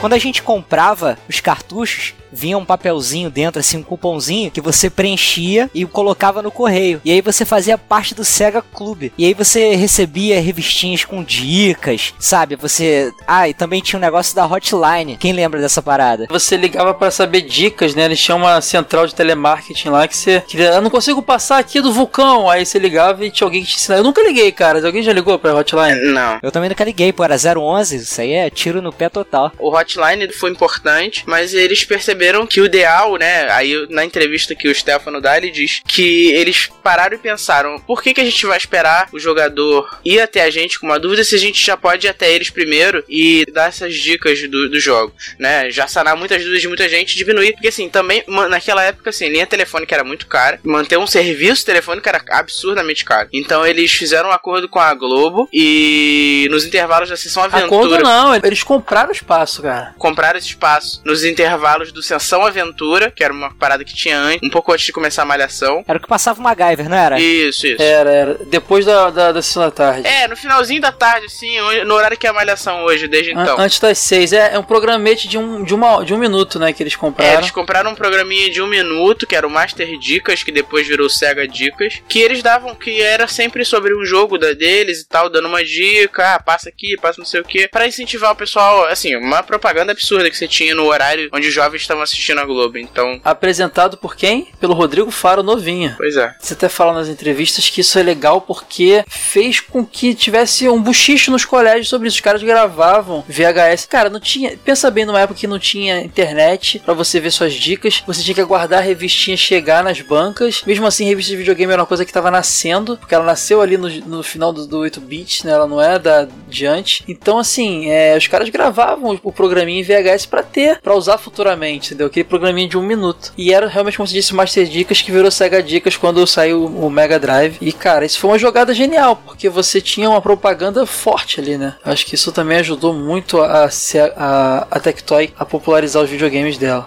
S3: Quando a gente comprava os cartuchos, vinha um papelzinho dentro, assim, um cupomzinho que você preenchia e colocava no correio. E aí você fazia parte do Sega Clube. E aí você recebia revistinhas com dicas, sabe? Você. Ah, e também tinha um negócio da hotline. Quem lembra dessa parada?
S2: Você ligava para saber dicas, né? Eles tinham uma central de telemarketing lá que você queria. Eu não consigo passar aqui do vulcão. Aí você ligava e tinha alguém que te ensinava. Eu nunca liguei, cara. Alguém já ligou pra hotline?
S4: Não.
S3: Eu também nunca liguei, pô. Era 011. Isso aí é tiro no pé total.
S4: O hotline foi importante, mas eles perceberam que o ideal, né? Aí na entrevista que o Stefano dá, ele diz que eles pararam e pensaram: por que, que a gente vai esperar o jogador ir até a gente com uma dúvida se a gente já pode ir até eles primeiro e dar essas dicas do, dos jogos, né? Já sanar muitas dúvidas de muita gente, diminuir. Porque assim, também naquela época, assim, linha telefônica era muito cara, manter um serviço telefônico era absurdamente caro. Então eles fizeram um acordo com a Globo e nos intervalos da sessão aventura.
S2: Acordo não, eles compraram o espaço, cara.
S4: Compraram esse espaço nos intervalos do Sessão Aventura, que era uma parada que tinha antes, um pouco antes de começar a malhação.
S3: Era o que passava o MacGyver, não era?
S4: Isso, isso.
S2: Era, era. Depois da, da, da sessão da tarde.
S4: É, no finalzinho da tarde, assim, no horário que é a malhação hoje, desde então.
S2: An antes das seis. É, é um programete de um, de, uma, de um minuto, né, que eles compraram.
S4: É, eles compraram um programinha de um minuto, que era o Master Dicas, que depois virou Sega Dicas, que eles davam, que era sempre sobre um jogo da deles e tal, dando uma dica, ah, passa aqui, passa não sei o que, para incentivar o pessoal, assim, uma propaganda absurda que você tinha no horário onde os jovens estavam assistindo a Globo, então...
S2: Apresentado por quem? Pelo Rodrigo Faro Novinha.
S4: Pois é.
S2: Você até fala nas entrevistas que isso é legal porque fez com que tivesse um buchicho nos colégios sobre isso. Os caras gravavam VHS. Cara, não tinha. Pensa bem numa época que não tinha internet para você ver suas dicas. Você tinha que aguardar a revistinha chegar nas bancas. Mesmo assim, revista de videogame era uma coisa que tava nascendo, porque ela nasceu ali no, no final do, do 8-bit, né? Ela não é da diante. Então, assim, é, os caras gravavam o, o programinha em VHS para ter, para usar futuramente, entendeu? Aquele programinha de um minuto. E era realmente, como se disse, Master Dicas que virou Sega Dicas quando saiu o Mega Drive. E, cara, isso foi uma jogada genial, porque você tinha uma propaganda forte ali, né? Acho que isso também ajudou muito a, a, a Tectoy a popularizar os videogames dela.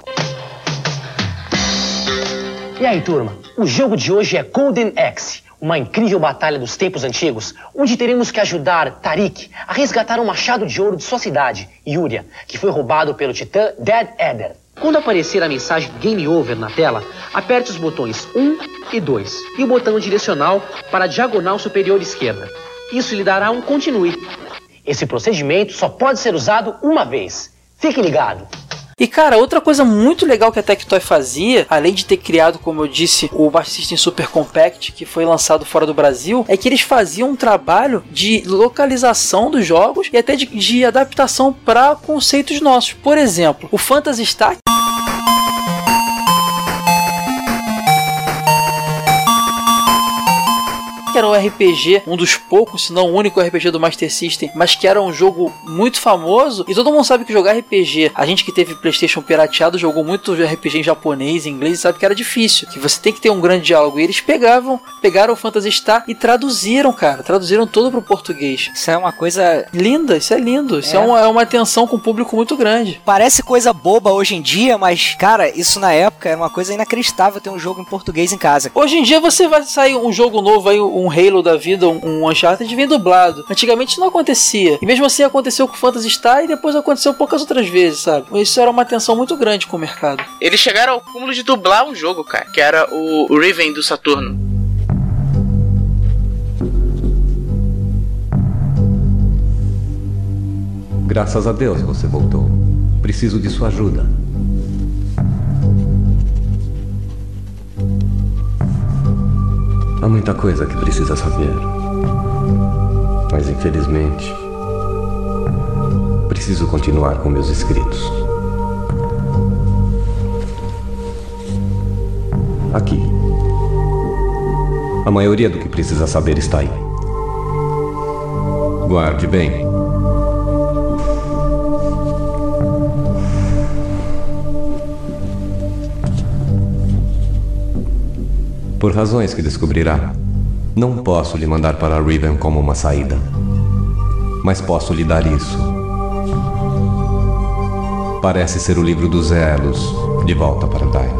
S20: E aí, turma? O jogo de hoje é Golden Axe, uma incrível batalha dos tempos antigos, onde teremos que ajudar Tarik a resgatar um machado de ouro de sua cidade, Yuria, que foi roubado pelo titã Dead Eder. Quando aparecer a mensagem Game Over na tela, aperte os botões 1 e 2 e o botão direcional para a diagonal superior esquerda. Isso lhe dará um continue. Esse procedimento só pode ser usado uma vez. Fique ligado!
S2: E cara, outra coisa muito legal que a Tectoy fazia, além de ter criado, como eu disse, o Master System Super Compact, que foi lançado fora do Brasil, é que eles faziam um trabalho de localização dos jogos e até de, de adaptação para conceitos nossos. Por exemplo, o Phantasy Star que era um RPG, um dos poucos, se não o único RPG do Master System, mas que era um jogo muito famoso. E todo mundo sabe que jogar RPG, a gente que teve PlayStation pirateado jogou muito RPG em japonês, em inglês, e sabe que era difícil, que você tem que ter um grande diálogo. E eles pegavam, pegaram o Phantasy Star e traduziram, cara, traduziram todo pro português.
S3: Isso é uma coisa
S2: linda, isso é lindo, isso é,
S3: É.
S2: uma, é uma atenção com o público muito grande.
S3: Parece coisa boba hoje em dia, mas, cara, isso na época era uma coisa inacreditável ter um jogo em português em casa.
S2: Hoje em dia você vai sair um jogo novo aí, um Halo da vida, um, um Uncharted vem dublado. Antigamente isso não acontecia. E mesmo assim aconteceu com o Phantasy Star e depois aconteceu poucas outras vezes, sabe? Isso era uma atenção muito grande com o mercado.
S4: Eles chegaram ao cúmulo de dublar um jogo, cara, que era o o Riven do Saturno.
S21: Graças a Deus você voltou. Preciso de sua ajuda. Há muita coisa que precisa saber. Mas infelizmente, preciso continuar com meus escritos. Aqui. A maioria do que precisa saber está aí. Guarde bem. Por razões que descobrirá, não posso lhe mandar para Riven como uma saída. Mas posso lhe dar isso. Parece ser o livro dos elos, de volta para Dyne.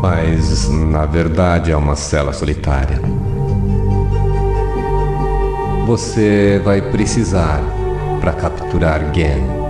S21: Mas, na verdade, é uma cela solitária. Você vai precisar para capturar Gen.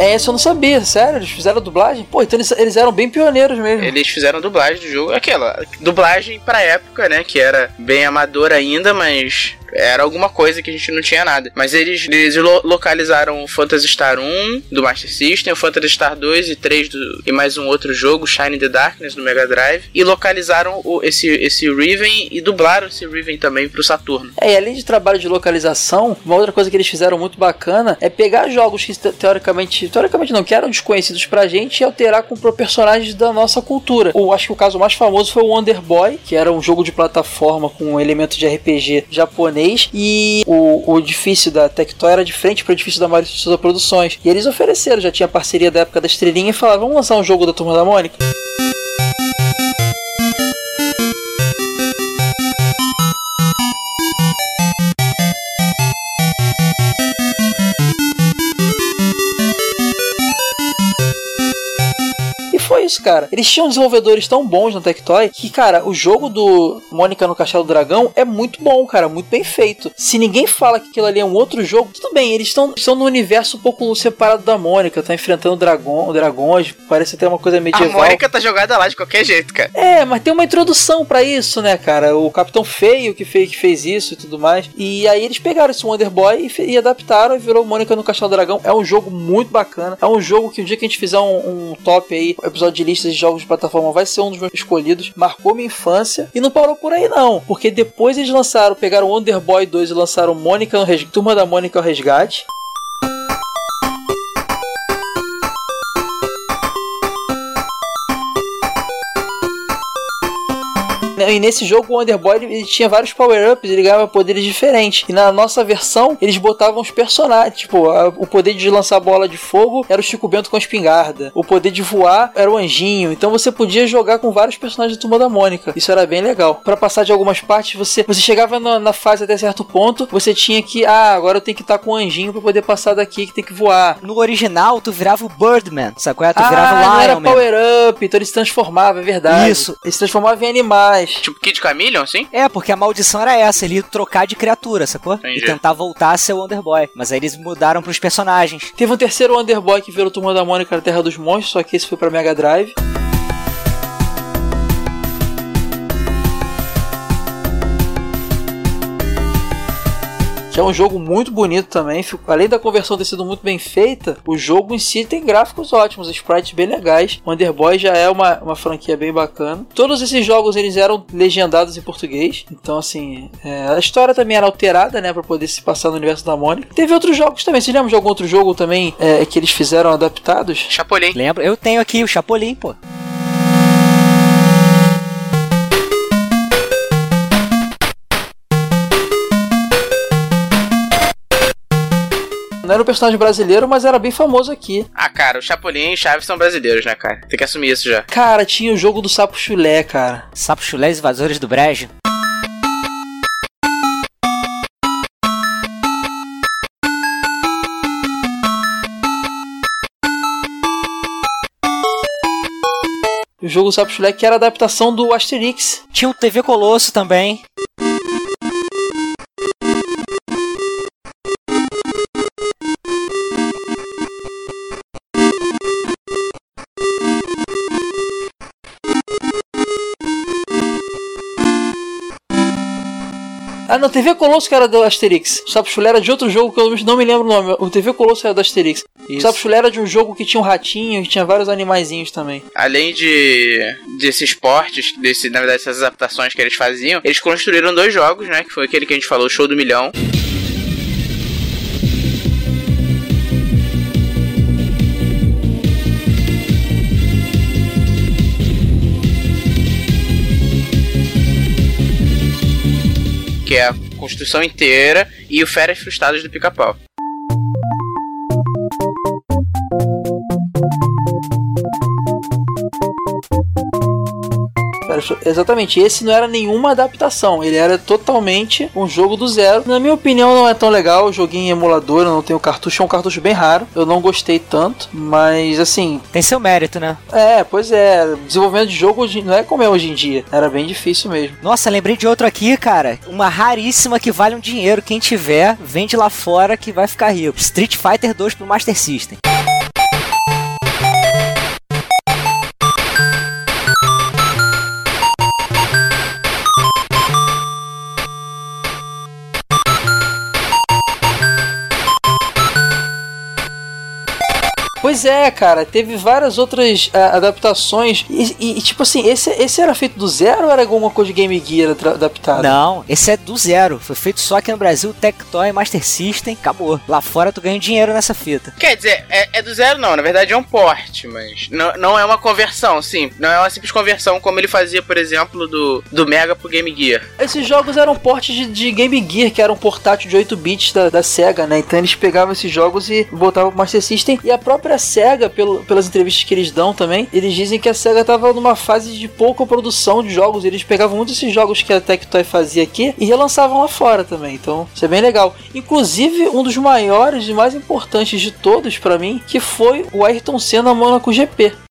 S2: É, essa eu não sabia, sério, eles fizeram dublagem? Pô, então eles, eles eram bem pioneiros mesmo.
S4: Eles fizeram dublagem do jogo, aquela dublagem pra época, né, que era bem amadora ainda, mas era alguma coisa que a gente não tinha nada. Mas eles, eles lo localizaram o Phantasy Star 1 do Master System, o Phantasy Star 2 e 3 do, e mais um outro jogo, Shine the Darkness do Mega Drive, e localizaram o, esse, esse Riven e dublaram esse Riven também pro Saturno.
S2: É, e além de trabalho de localização, uma outra coisa que eles fizeram muito bacana é pegar jogos que teoricamente, teoricamente não, que eram desconhecidos pra gente e alterar com personagens da nossa cultura. Eu acho que o caso mais famoso foi o Wonder Boy, que era um jogo de plataforma com um elemento de RPG japonês japonês e o, o edifício da Tectoy era de frente para o edifício da Mario Souza Produções. E eles ofereceram, já tinha parceria da época da estrelinha e falaram: vamos lançar um jogo da Turma da Mônica? Isso, cara. Eles tinham desenvolvedores tão bons na Tectoy que, cara, o jogo do Mônica no Castelo do Dragão é muito bom, cara, muito bem feito. Se ninguém fala que aquilo ali é um outro jogo, tudo bem, eles estão estão no universo um pouco separado da Mônica, tá enfrentando dragão, dragões, parece até uma coisa medieval.
S4: A Mônica tá jogada lá de qualquer jeito, cara.
S2: É, mas tem uma introdução para isso, né, cara? O Capitão Feio que fez, que fez isso e tudo mais. E aí eles pegaram esse Wonder Boy e, e adaptaram e virou Mônica no Castelo do Dragão. É um jogo muito bacana. É um jogo que um dia que a gente fizer um, um top aí, episódio de listas de jogos de plataforma vai ser um dos meus escolhidos. Marcou minha infância e não parou por aí não, porque depois eles lançaram, pegaram Wonder Boy 2 e lançaram Mônica Turma da Mônica ao Resgate. E nesse jogo, o Wonder Boy ele tinha vários power-ups, ele ganhava poderes diferentes. E na nossa versão, eles botavam os personagens. Tipo, a, o poder de lançar bola de fogo era o Chico Bento com a espingarda. O poder de voar era o Anjinho. Então você podia jogar com vários personagens da Turma da Mônica. Isso era bem legal. Para passar de algumas partes, você, você chegava na, na, fase até certo ponto, você tinha que, ah, agora eu tenho que estar com o Anjinho para poder passar daqui, que tem que voar.
S3: No original, tu virava o Birdman, sacou? Tu
S2: ah,
S3: virava o Lion
S2: não era power-up, então ele se transformava, é verdade.
S3: Isso.
S2: Ele se transformava em animais.
S4: Tipo Kid Chameleon, assim?
S3: É, porque a maldição era essa, ele ia trocar de criatura, sacou? Entendi. E tentar voltar a ser o Wonder Boy. Mas aí eles mudaram pros personagens.
S2: Teve um terceiro Wonder Boy que virou Turma da Mônica na Terra dos Monstros, só que esse foi pra Mega Drive. Que é um jogo muito bonito também. Além da conversão ter sido muito bem feita, o jogo em si tem gráficos ótimos, sprites bem legais. Wonder Boy já é uma, uma franquia bem bacana. Todos esses jogos eles eram legendados em português, então assim é, a história também era alterada, né, para poder se passar no universo da Mônica. Teve outros jogos também. Você lembra de algum outro jogo também é, que eles fizeram adaptados?
S4: Chapolin.
S3: Lembro. Eu tenho aqui o Chapolin, pô.
S2: Não era um personagem brasileiro, mas era bem famoso aqui.
S4: Ah, cara, o Chapolin e Chaves são brasileiros, né, cara? Tem que assumir isso já.
S2: Cara, tinha o jogo do Sapo Chulé, cara.
S3: Sapo Chulé e Invasores do Brejo?
S2: O jogo do Sapo Chulé que era a adaptação do Asterix.
S3: Tinha o TV Colosso também.
S2: Ah, não, TV Colosso que era do Asterix. O Sapo Chulé era de outro jogo que eu não me lembro o nome. O TV Colosso era do Asterix. Isso. O Sapo Chulé era de um jogo que tinha um ratinho, que tinha vários animaizinhos também.
S4: Além de desses portes, desse, na verdade, essas adaptações que eles faziam, eles construíram dois jogos, né? Que foi aquele que a gente falou, Show do Milhão. Que é a construção inteira, e o Férias Frustradas do Pica-Pau.
S2: Outro. Exatamente, esse não era nenhuma adaptação, ele era totalmente um jogo do zero. Na minha opinião, não é tão legal. O joguinho em emulador, eu não tenho cartucho, é um cartucho bem raro. Eu não gostei tanto, mas assim.
S3: Tem seu mérito, né?
S2: É, pois é. Desenvolvimento de jogo não é como é hoje em dia. Era bem difícil mesmo.
S3: Nossa, lembrei de outro aqui, cara. Uma raríssima que vale um dinheiro. Quem tiver, vende lá fora que vai ficar rico. Street Fighter 2 pro Master System.
S2: Pois é, cara, teve várias outras ah, adaptações. E, e- tipo assim, esse, esse era feito do zero ou era alguma coisa de Game Gear adaptada?
S3: Não, esse é do zero. Foi feito só aqui no Brasil, Tectoy, Master System, acabou. Lá fora tu ganha dinheiro nessa fita.
S4: Quer dizer, é, é do zero não, na verdade é um porte, mas não, não é uma conversão, sim. Não é uma simples conversão como ele fazia, por exemplo, do, do Mega pro Game Gear.
S2: Esses jogos eram portes de, de Game Gear, que era um portátil de 8 bits da, da SEGA, né? Então eles pegavam esses jogos e botavam pro Master System. E a própria SEGA, pelo, pelas entrevistas que eles dão também, eles dizem que a SEGA tava numa fase de pouca produção de jogos. Eles pegavam muitos desses jogos que a Tectoy fazia aqui e relançavam lá fora também. Então isso é bem legal. Inclusive, um dos maiores e mais importantes de todos pra mim, que foi o Ayrton Senna Monaco GP.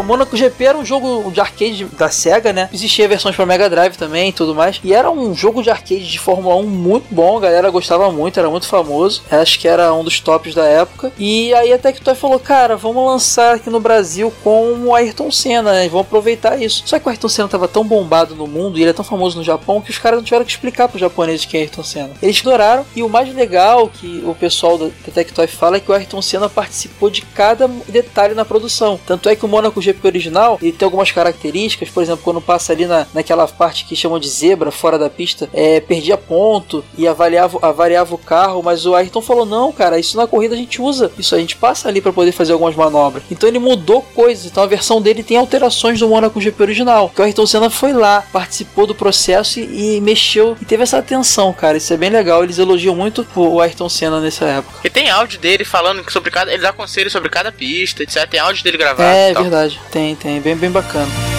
S2: O Monaco GP era um jogo de arcade da SEGA, né? Existia versões para Mega Drive também e tudo mais. E era um jogo de arcade de Fórmula 1 muito bom, a galera gostava muito, era muito famoso. Acho que era um dos tops da época. E aí a Tectoy falou: Cara, vamos lançar aqui no Brasil com o Ayrton Senna, né? Vamos aproveitar isso. Só que o Ayrton Senna tava tão bombado no mundo e ele é tão famoso no Japão que os caras não tiveram que explicar pros japoneses quem é Ayrton Senna. Eles ignoraram. E o mais legal que o pessoal da Tectoy fala é que o Ayrton Senna participou de cada detalhe na produção. Tanto é que o Monaco GP original ele tem algumas características, por exemplo, quando passa ali na, naquela parte que chamam de zebra, fora da pista, é, perdia ponto e avaliava, avariava o carro, mas o Ayrton falou: não, cara, isso na corrida a gente usa, isso a gente passa ali para poder fazer algumas manobras. Então ele mudou coisas, então a versão dele tem alterações do Monaco GP original. Que o Ayrton Senna foi lá, participou do processo e, e mexeu e teve essa atenção, cara. Isso é bem legal. Eles elogiam muito o Ayrton Senna nessa época.
S4: E tem áudio dele falando sobre cada. Ele dá conselhos sobre cada pista, etc. Tem áudio dele gravado.
S2: É
S4: tal.
S2: verdade, tem, tem, bem, bem bacana.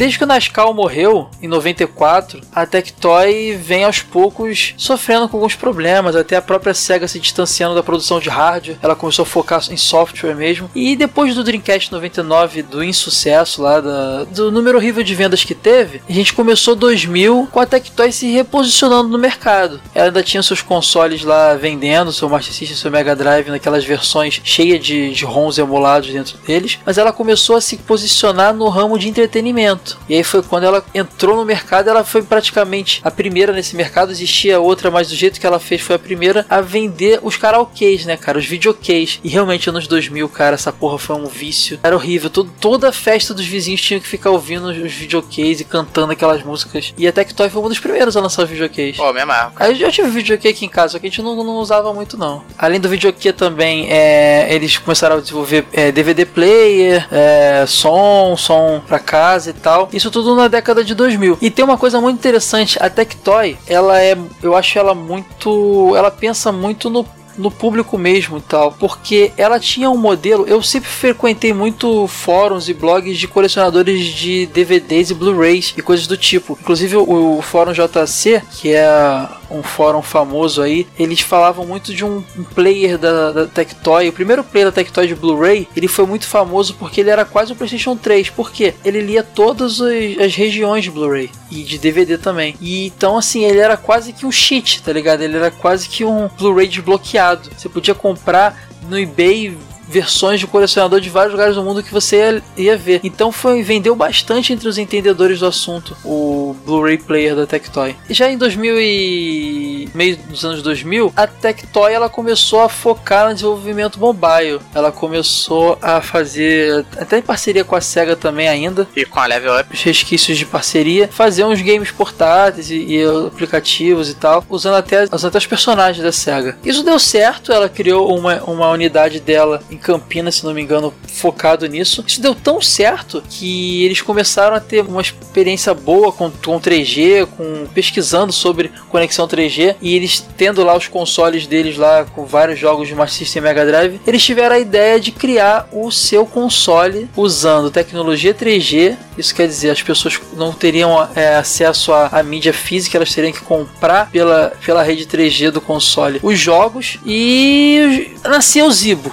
S2: Desde que o Nascal morreu, em 94, a Tectoy vem aos poucos sofrendo com alguns problemas, até a própria SEGA se distanciando da produção de hardware, ela começou a focar em software mesmo. E depois do Dreamcast 99, do insucesso lá, da- do número horrível de vendas que teve, a gente começou 2000 com a Tectoy se reposicionando no mercado. Ela ainda tinha seus consoles lá vendendo, seu Master System, seu Mega Drive, naquelas versões cheias de, de ROMs emulados dentro deles, mas ela começou a se posicionar no ramo de entretenimento. E aí foi quando ela entrou no mercado, ela foi praticamente a primeira nesse mercado, existia outra, mas do jeito que ela fez foi a primeira a vender os karaokês, né, cara, os videokês. E realmente anos 2000, cara, essa porra foi um vício. Era horrível, todo, toda a festa dos vizinhos tinha que ficar ouvindo os, os e cantando aquelas músicas. E a Tectoy foi um dos primeiros a lançar os videokês.
S4: Pô, me amarro.
S2: Aí eu tive videokê aqui em casa, só que a gente não, não usava muito não. Além do videokê também, é, eles começaram a desenvolver é, DVD player, é, som, som pra casa e tal. Isso tudo na década de 2000. E tem uma coisa muito interessante, a Tectoy, ela é, eu acho ela muito, ela pensa muito no no público mesmo e tal, porque ela tinha um modelo. Eu sempre frequentei muito fóruns e blogs de colecionadores de DVDs e Blu-rays e coisas do tipo. Inclusive o, o fórum JC, que é um fórum famoso aí, eles falavam muito de um, um player da, da Tectoy. O primeiro player da Tectoy de Blu-ray, ele foi muito famoso porque ele era quase um PlayStation 3. Por quê? Ele lia todas as, regiões de Blu-ray e de DVD também. E então assim, ele era quase que um cheat, tá ligado? Ele era quase que um Blu-ray desbloqueado. Você podia comprar no eBay versões de colecionador de vários lugares do mundo que você ia, ia ver. Então foi vendeu bastante entre os entendedores do assunto o Blu-ray player da Tectoy. E já em 2000 e meio dos anos 2000, a Tectoy ela começou a focar no desenvolvimento mobile. Ela começou a fazer até em parceria com a Sega também ainda.
S4: E com a Level Up.
S2: Os resquícios de parceria, fazer uns games portáteis e, e aplicativos e tal, usando até, usando até os personagens da Sega. Isso deu certo, ela criou uma, uma unidade dela em Campinas, se não me engano, focado nisso. Isso deu tão certo que eles começaram a ter uma experiência boa com, com 3G, com pesquisando sobre conexão 3G e eles tendo lá os consoles deles lá com vários jogos de Master System Mega Drive, eles tiveram a ideia de criar o seu console usando tecnologia 3G. Isso quer dizer, as pessoas não teriam é, acesso à, à mídia física, elas teriam que comprar pela, pela rede 3G do console os jogos e nasceu o Zibo.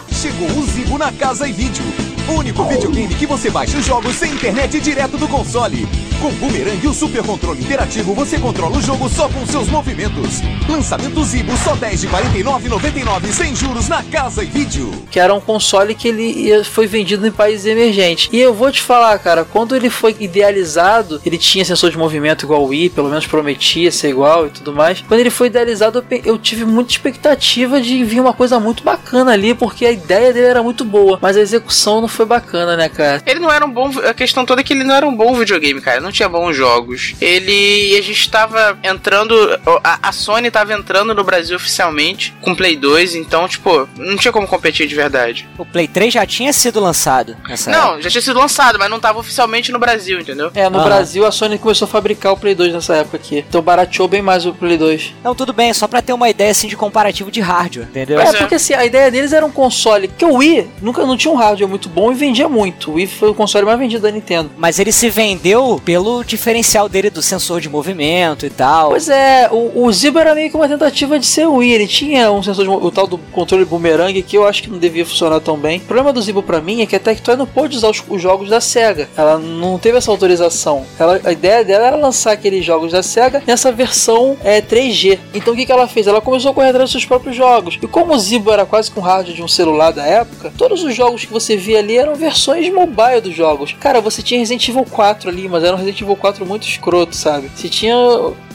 S22: O Zibo na casa e vídeo. Único videogame que você baixa os jogos sem internet direto do console. Com o Boomerang e o Super Controle Interativo, você controla o jogo só com seus movimentos. Lançamento Zibo só 10 de 49,99 sem juros na casa e vídeo.
S2: Que era um console que ele foi vendido em países emergentes. E eu vou te falar, cara, quando ele foi idealizado, ele tinha sensor de movimento igual o Wii, pelo menos prometia ser igual e tudo mais. Quando ele foi idealizado, eu tive muita expectativa de vir uma coisa muito bacana ali, porque a ideia dele era muito boa, mas a execução não foi bacana, né, cara?
S4: Ele não era um bom. A questão toda é que ele não era um bom videogame, cara. Não tinha bons jogos. Ele. A gente tava entrando. A, a Sony tava entrando no Brasil oficialmente com Play 2, então, tipo, não tinha como competir de verdade.
S3: O Play 3 já tinha sido lançado nessa
S4: Não,
S3: época.
S4: já tinha sido lançado, mas não tava oficialmente no Brasil, entendeu?
S2: É, no
S3: Aham.
S2: Brasil a Sony começou a fabricar o Play 2 nessa época aqui. Então barateou bem mais o Play 2.
S3: Não, tudo bem, só pra ter uma ideia assim de comparativo de hardware, entendeu?
S2: É, porque assim, a ideia deles era um console que o Wii nunca não tinha um hardware muito bom e vendia muito. O Wii foi o console mais vendido da Nintendo.
S3: Mas ele se vendeu pelo diferencial dele do sensor de movimento e tal.
S2: Pois é, o, o Zibo era meio que uma tentativa de ser Wii. Ele tinha um sensor de o tal do controle boomerang que eu acho que não devia funcionar tão bem. O problema do Zibo pra mim é que a Tectoy não pôde usar os, os jogos da Sega. Ela não teve essa autorização. Ela- a ideia dela era lançar aqueles jogos da Sega nessa versão é, 3G. Então o que, que ela fez? Ela começou a correr atrás dos seus próprios jogos. E como o Zibo era quase que um hardware de um celular da época, todos os jogos que você via ali eram versões mobile dos jogos. Cara, você tinha Resident Evil 4 ali, mas era um Resident Evil 4 muito escroto, sabe? Você tinha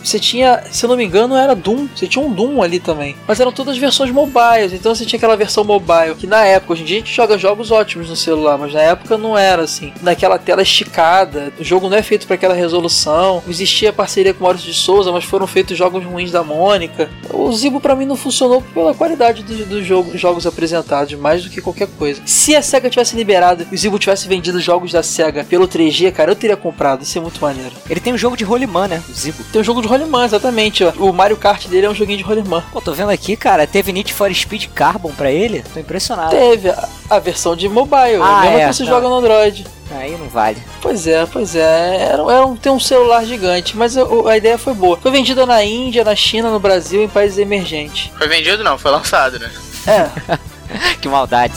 S2: você tinha, se eu não me engano, era Doom. Você tinha um Doom ali também. Mas eram todas versões mobiles. Então você tinha aquela versão mobile. Que na época, hoje em dia a gente joga jogos ótimos no celular. Mas na época não era assim. Naquela tela esticada. O jogo não é feito para aquela resolução. Existia parceria com o Maurício de Souza, mas foram feitos jogos ruins da Mônica. O Zibo pra mim não funcionou pela qualidade dos do jogo, jogos apresentados, mais do que qualquer coisa. Se a SEGA tivesse liberado e o Zibo tivesse vendido jogos da SEGA pelo 3G, cara, eu teria comprado. Isso é muito maneiro.
S3: Ele tem um jogo de rolimã, né? O Zibo.
S2: Tem um jogo de rolimã, exatamente. ó. O Mario Kart dele é um joguinho de rolimã.
S3: Pô, tô vendo aqui, cara, teve Need for Speed Carbon pra ele? Tô impressionado.
S2: Teve a, a versão de mobile,
S3: Ah,
S2: mesmo
S3: é,
S2: que você
S3: não.
S2: joga no Android.
S3: Aí não vale.
S2: Pois é, pois é. Era, era um, tem um celular gigante, mas a, a ideia foi boa. Foi vendida na Índia, na China, no Brasil, em países emergentes.
S4: Foi vendido não, foi lançado, né?
S2: É.
S3: que maldade.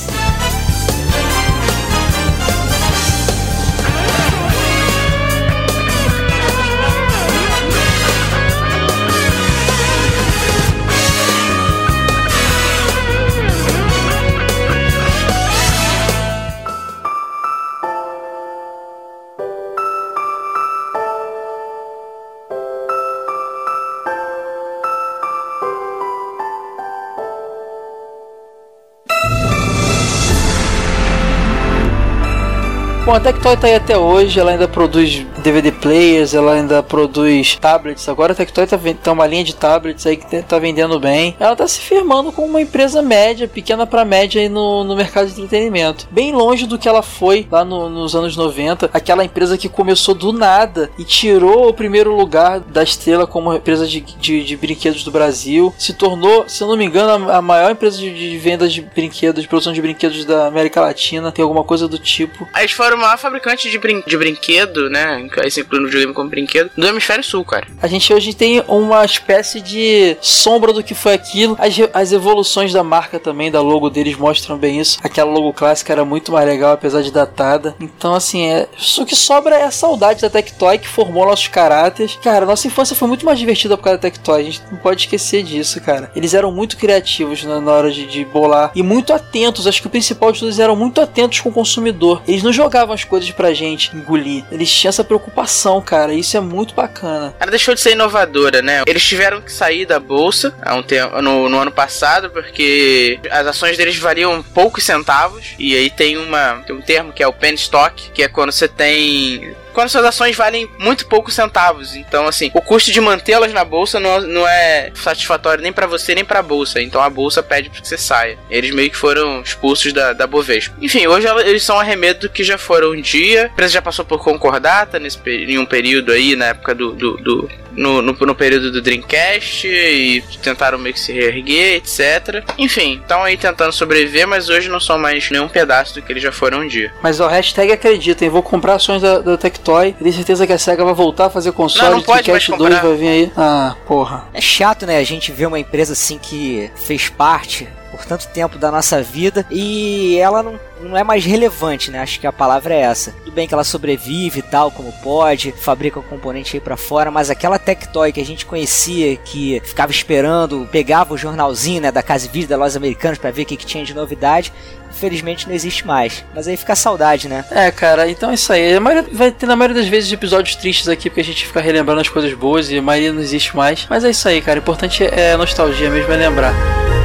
S2: Tectoy tá aí até hoje, ela ainda produz DVD players, ela ainda produz tablets. Agora a Tectoy tá, tá uma linha de tablets aí que tá vendendo bem. Ela tá se firmando como uma empresa média, pequena para média aí no, no mercado de entretenimento. Bem longe do que ela foi lá no- nos anos 90, aquela empresa que começou do nada e tirou o primeiro lugar da estrela como empresa de, de, de brinquedos do Brasil. Se tornou, se eu não me engano, a, a maior empresa de, de vendas de brinquedos, de produção de brinquedos da América Latina. Tem alguma coisa do tipo.
S4: Eles foram o fabricante de, brin de brinquedo, né? que aí se inclui no videogame como brinquedo, do hemisfério sul, cara.
S2: A gente hoje tem uma espécie de sombra do que foi aquilo. As, as evoluções da marca também, da logo deles, mostram bem isso. Aquela logo clássica era muito mais legal, apesar de datada. Então, assim, é, o que sobra é a saudade da Tectoy que formou nossos caráteres. Cara, nossa infância foi muito mais divertida por causa da Tectoy. A gente não pode esquecer disso, cara. Eles eram muito criativos na, na hora de, de bolar e muito atentos. Acho que o principal de tudo, eles eram muito atentos com o consumidor. Eles não jogavam as coisas pra gente engolir. Eles tinham essa preocupação, cara. Isso é muito bacana.
S4: Ela deixou de ser inovadora, né? Eles tiveram que sair da bolsa há um tempo, no, no ano passado, porque as ações deles valiam poucos centavos. E aí tem, uma, tem um termo que é o penny stock, que é quando você tem quando suas ações valem muito poucos centavos. Então, assim, o custo de mantê-las na bolsa não, não é satisfatório nem para você nem para a bolsa. Então a bolsa pede que você saia. Eles meio que foram expulsos da, da Bovespa. Enfim, hoje eles são arremedo que já foram um dia. A empresa já passou por concordata nesse em um período aí, na época do, do, do no, no, no, período do Dreamcast e tentaram meio que se reerguer, etc. Enfim, estão aí tentando sobreviver, mas hoje não são mais nenhum pedaço do que eles já foram um dia.
S2: Mas o hashtag acreditem, vou comprar ações da, da Tectoy. Tenho certeza que a SEGA vai voltar a fazer console.
S4: Não, não pode
S2: Dreamcast
S4: mais
S2: 2 vai vir aí. Ah, porra.
S3: É chato, né? A gente ver uma empresa assim que fez parte por tanto tempo da nossa vida e ela não, não é mais relevante, né? Acho que a palavra é essa. Tudo bem que ela sobrevive e tal, como pode, fabrica o componente aí para fora, mas aquela Tectoy que a gente conhecia, que ficava esperando, pegava o jornalzinho, né, da Casa e Vídeo da Lojas Americanas para ver o que, que tinha de novidade, infelizmente não existe mais. Mas aí fica saudade, né?
S2: É, cara, então é isso aí. Maioria, vai ter na maioria das vezes episódios tristes aqui, porque a gente fica relembrando as coisas boas e a maioria não existe mais. Mas é isso aí, cara. O importante é a nostalgia mesmo, é lembrar.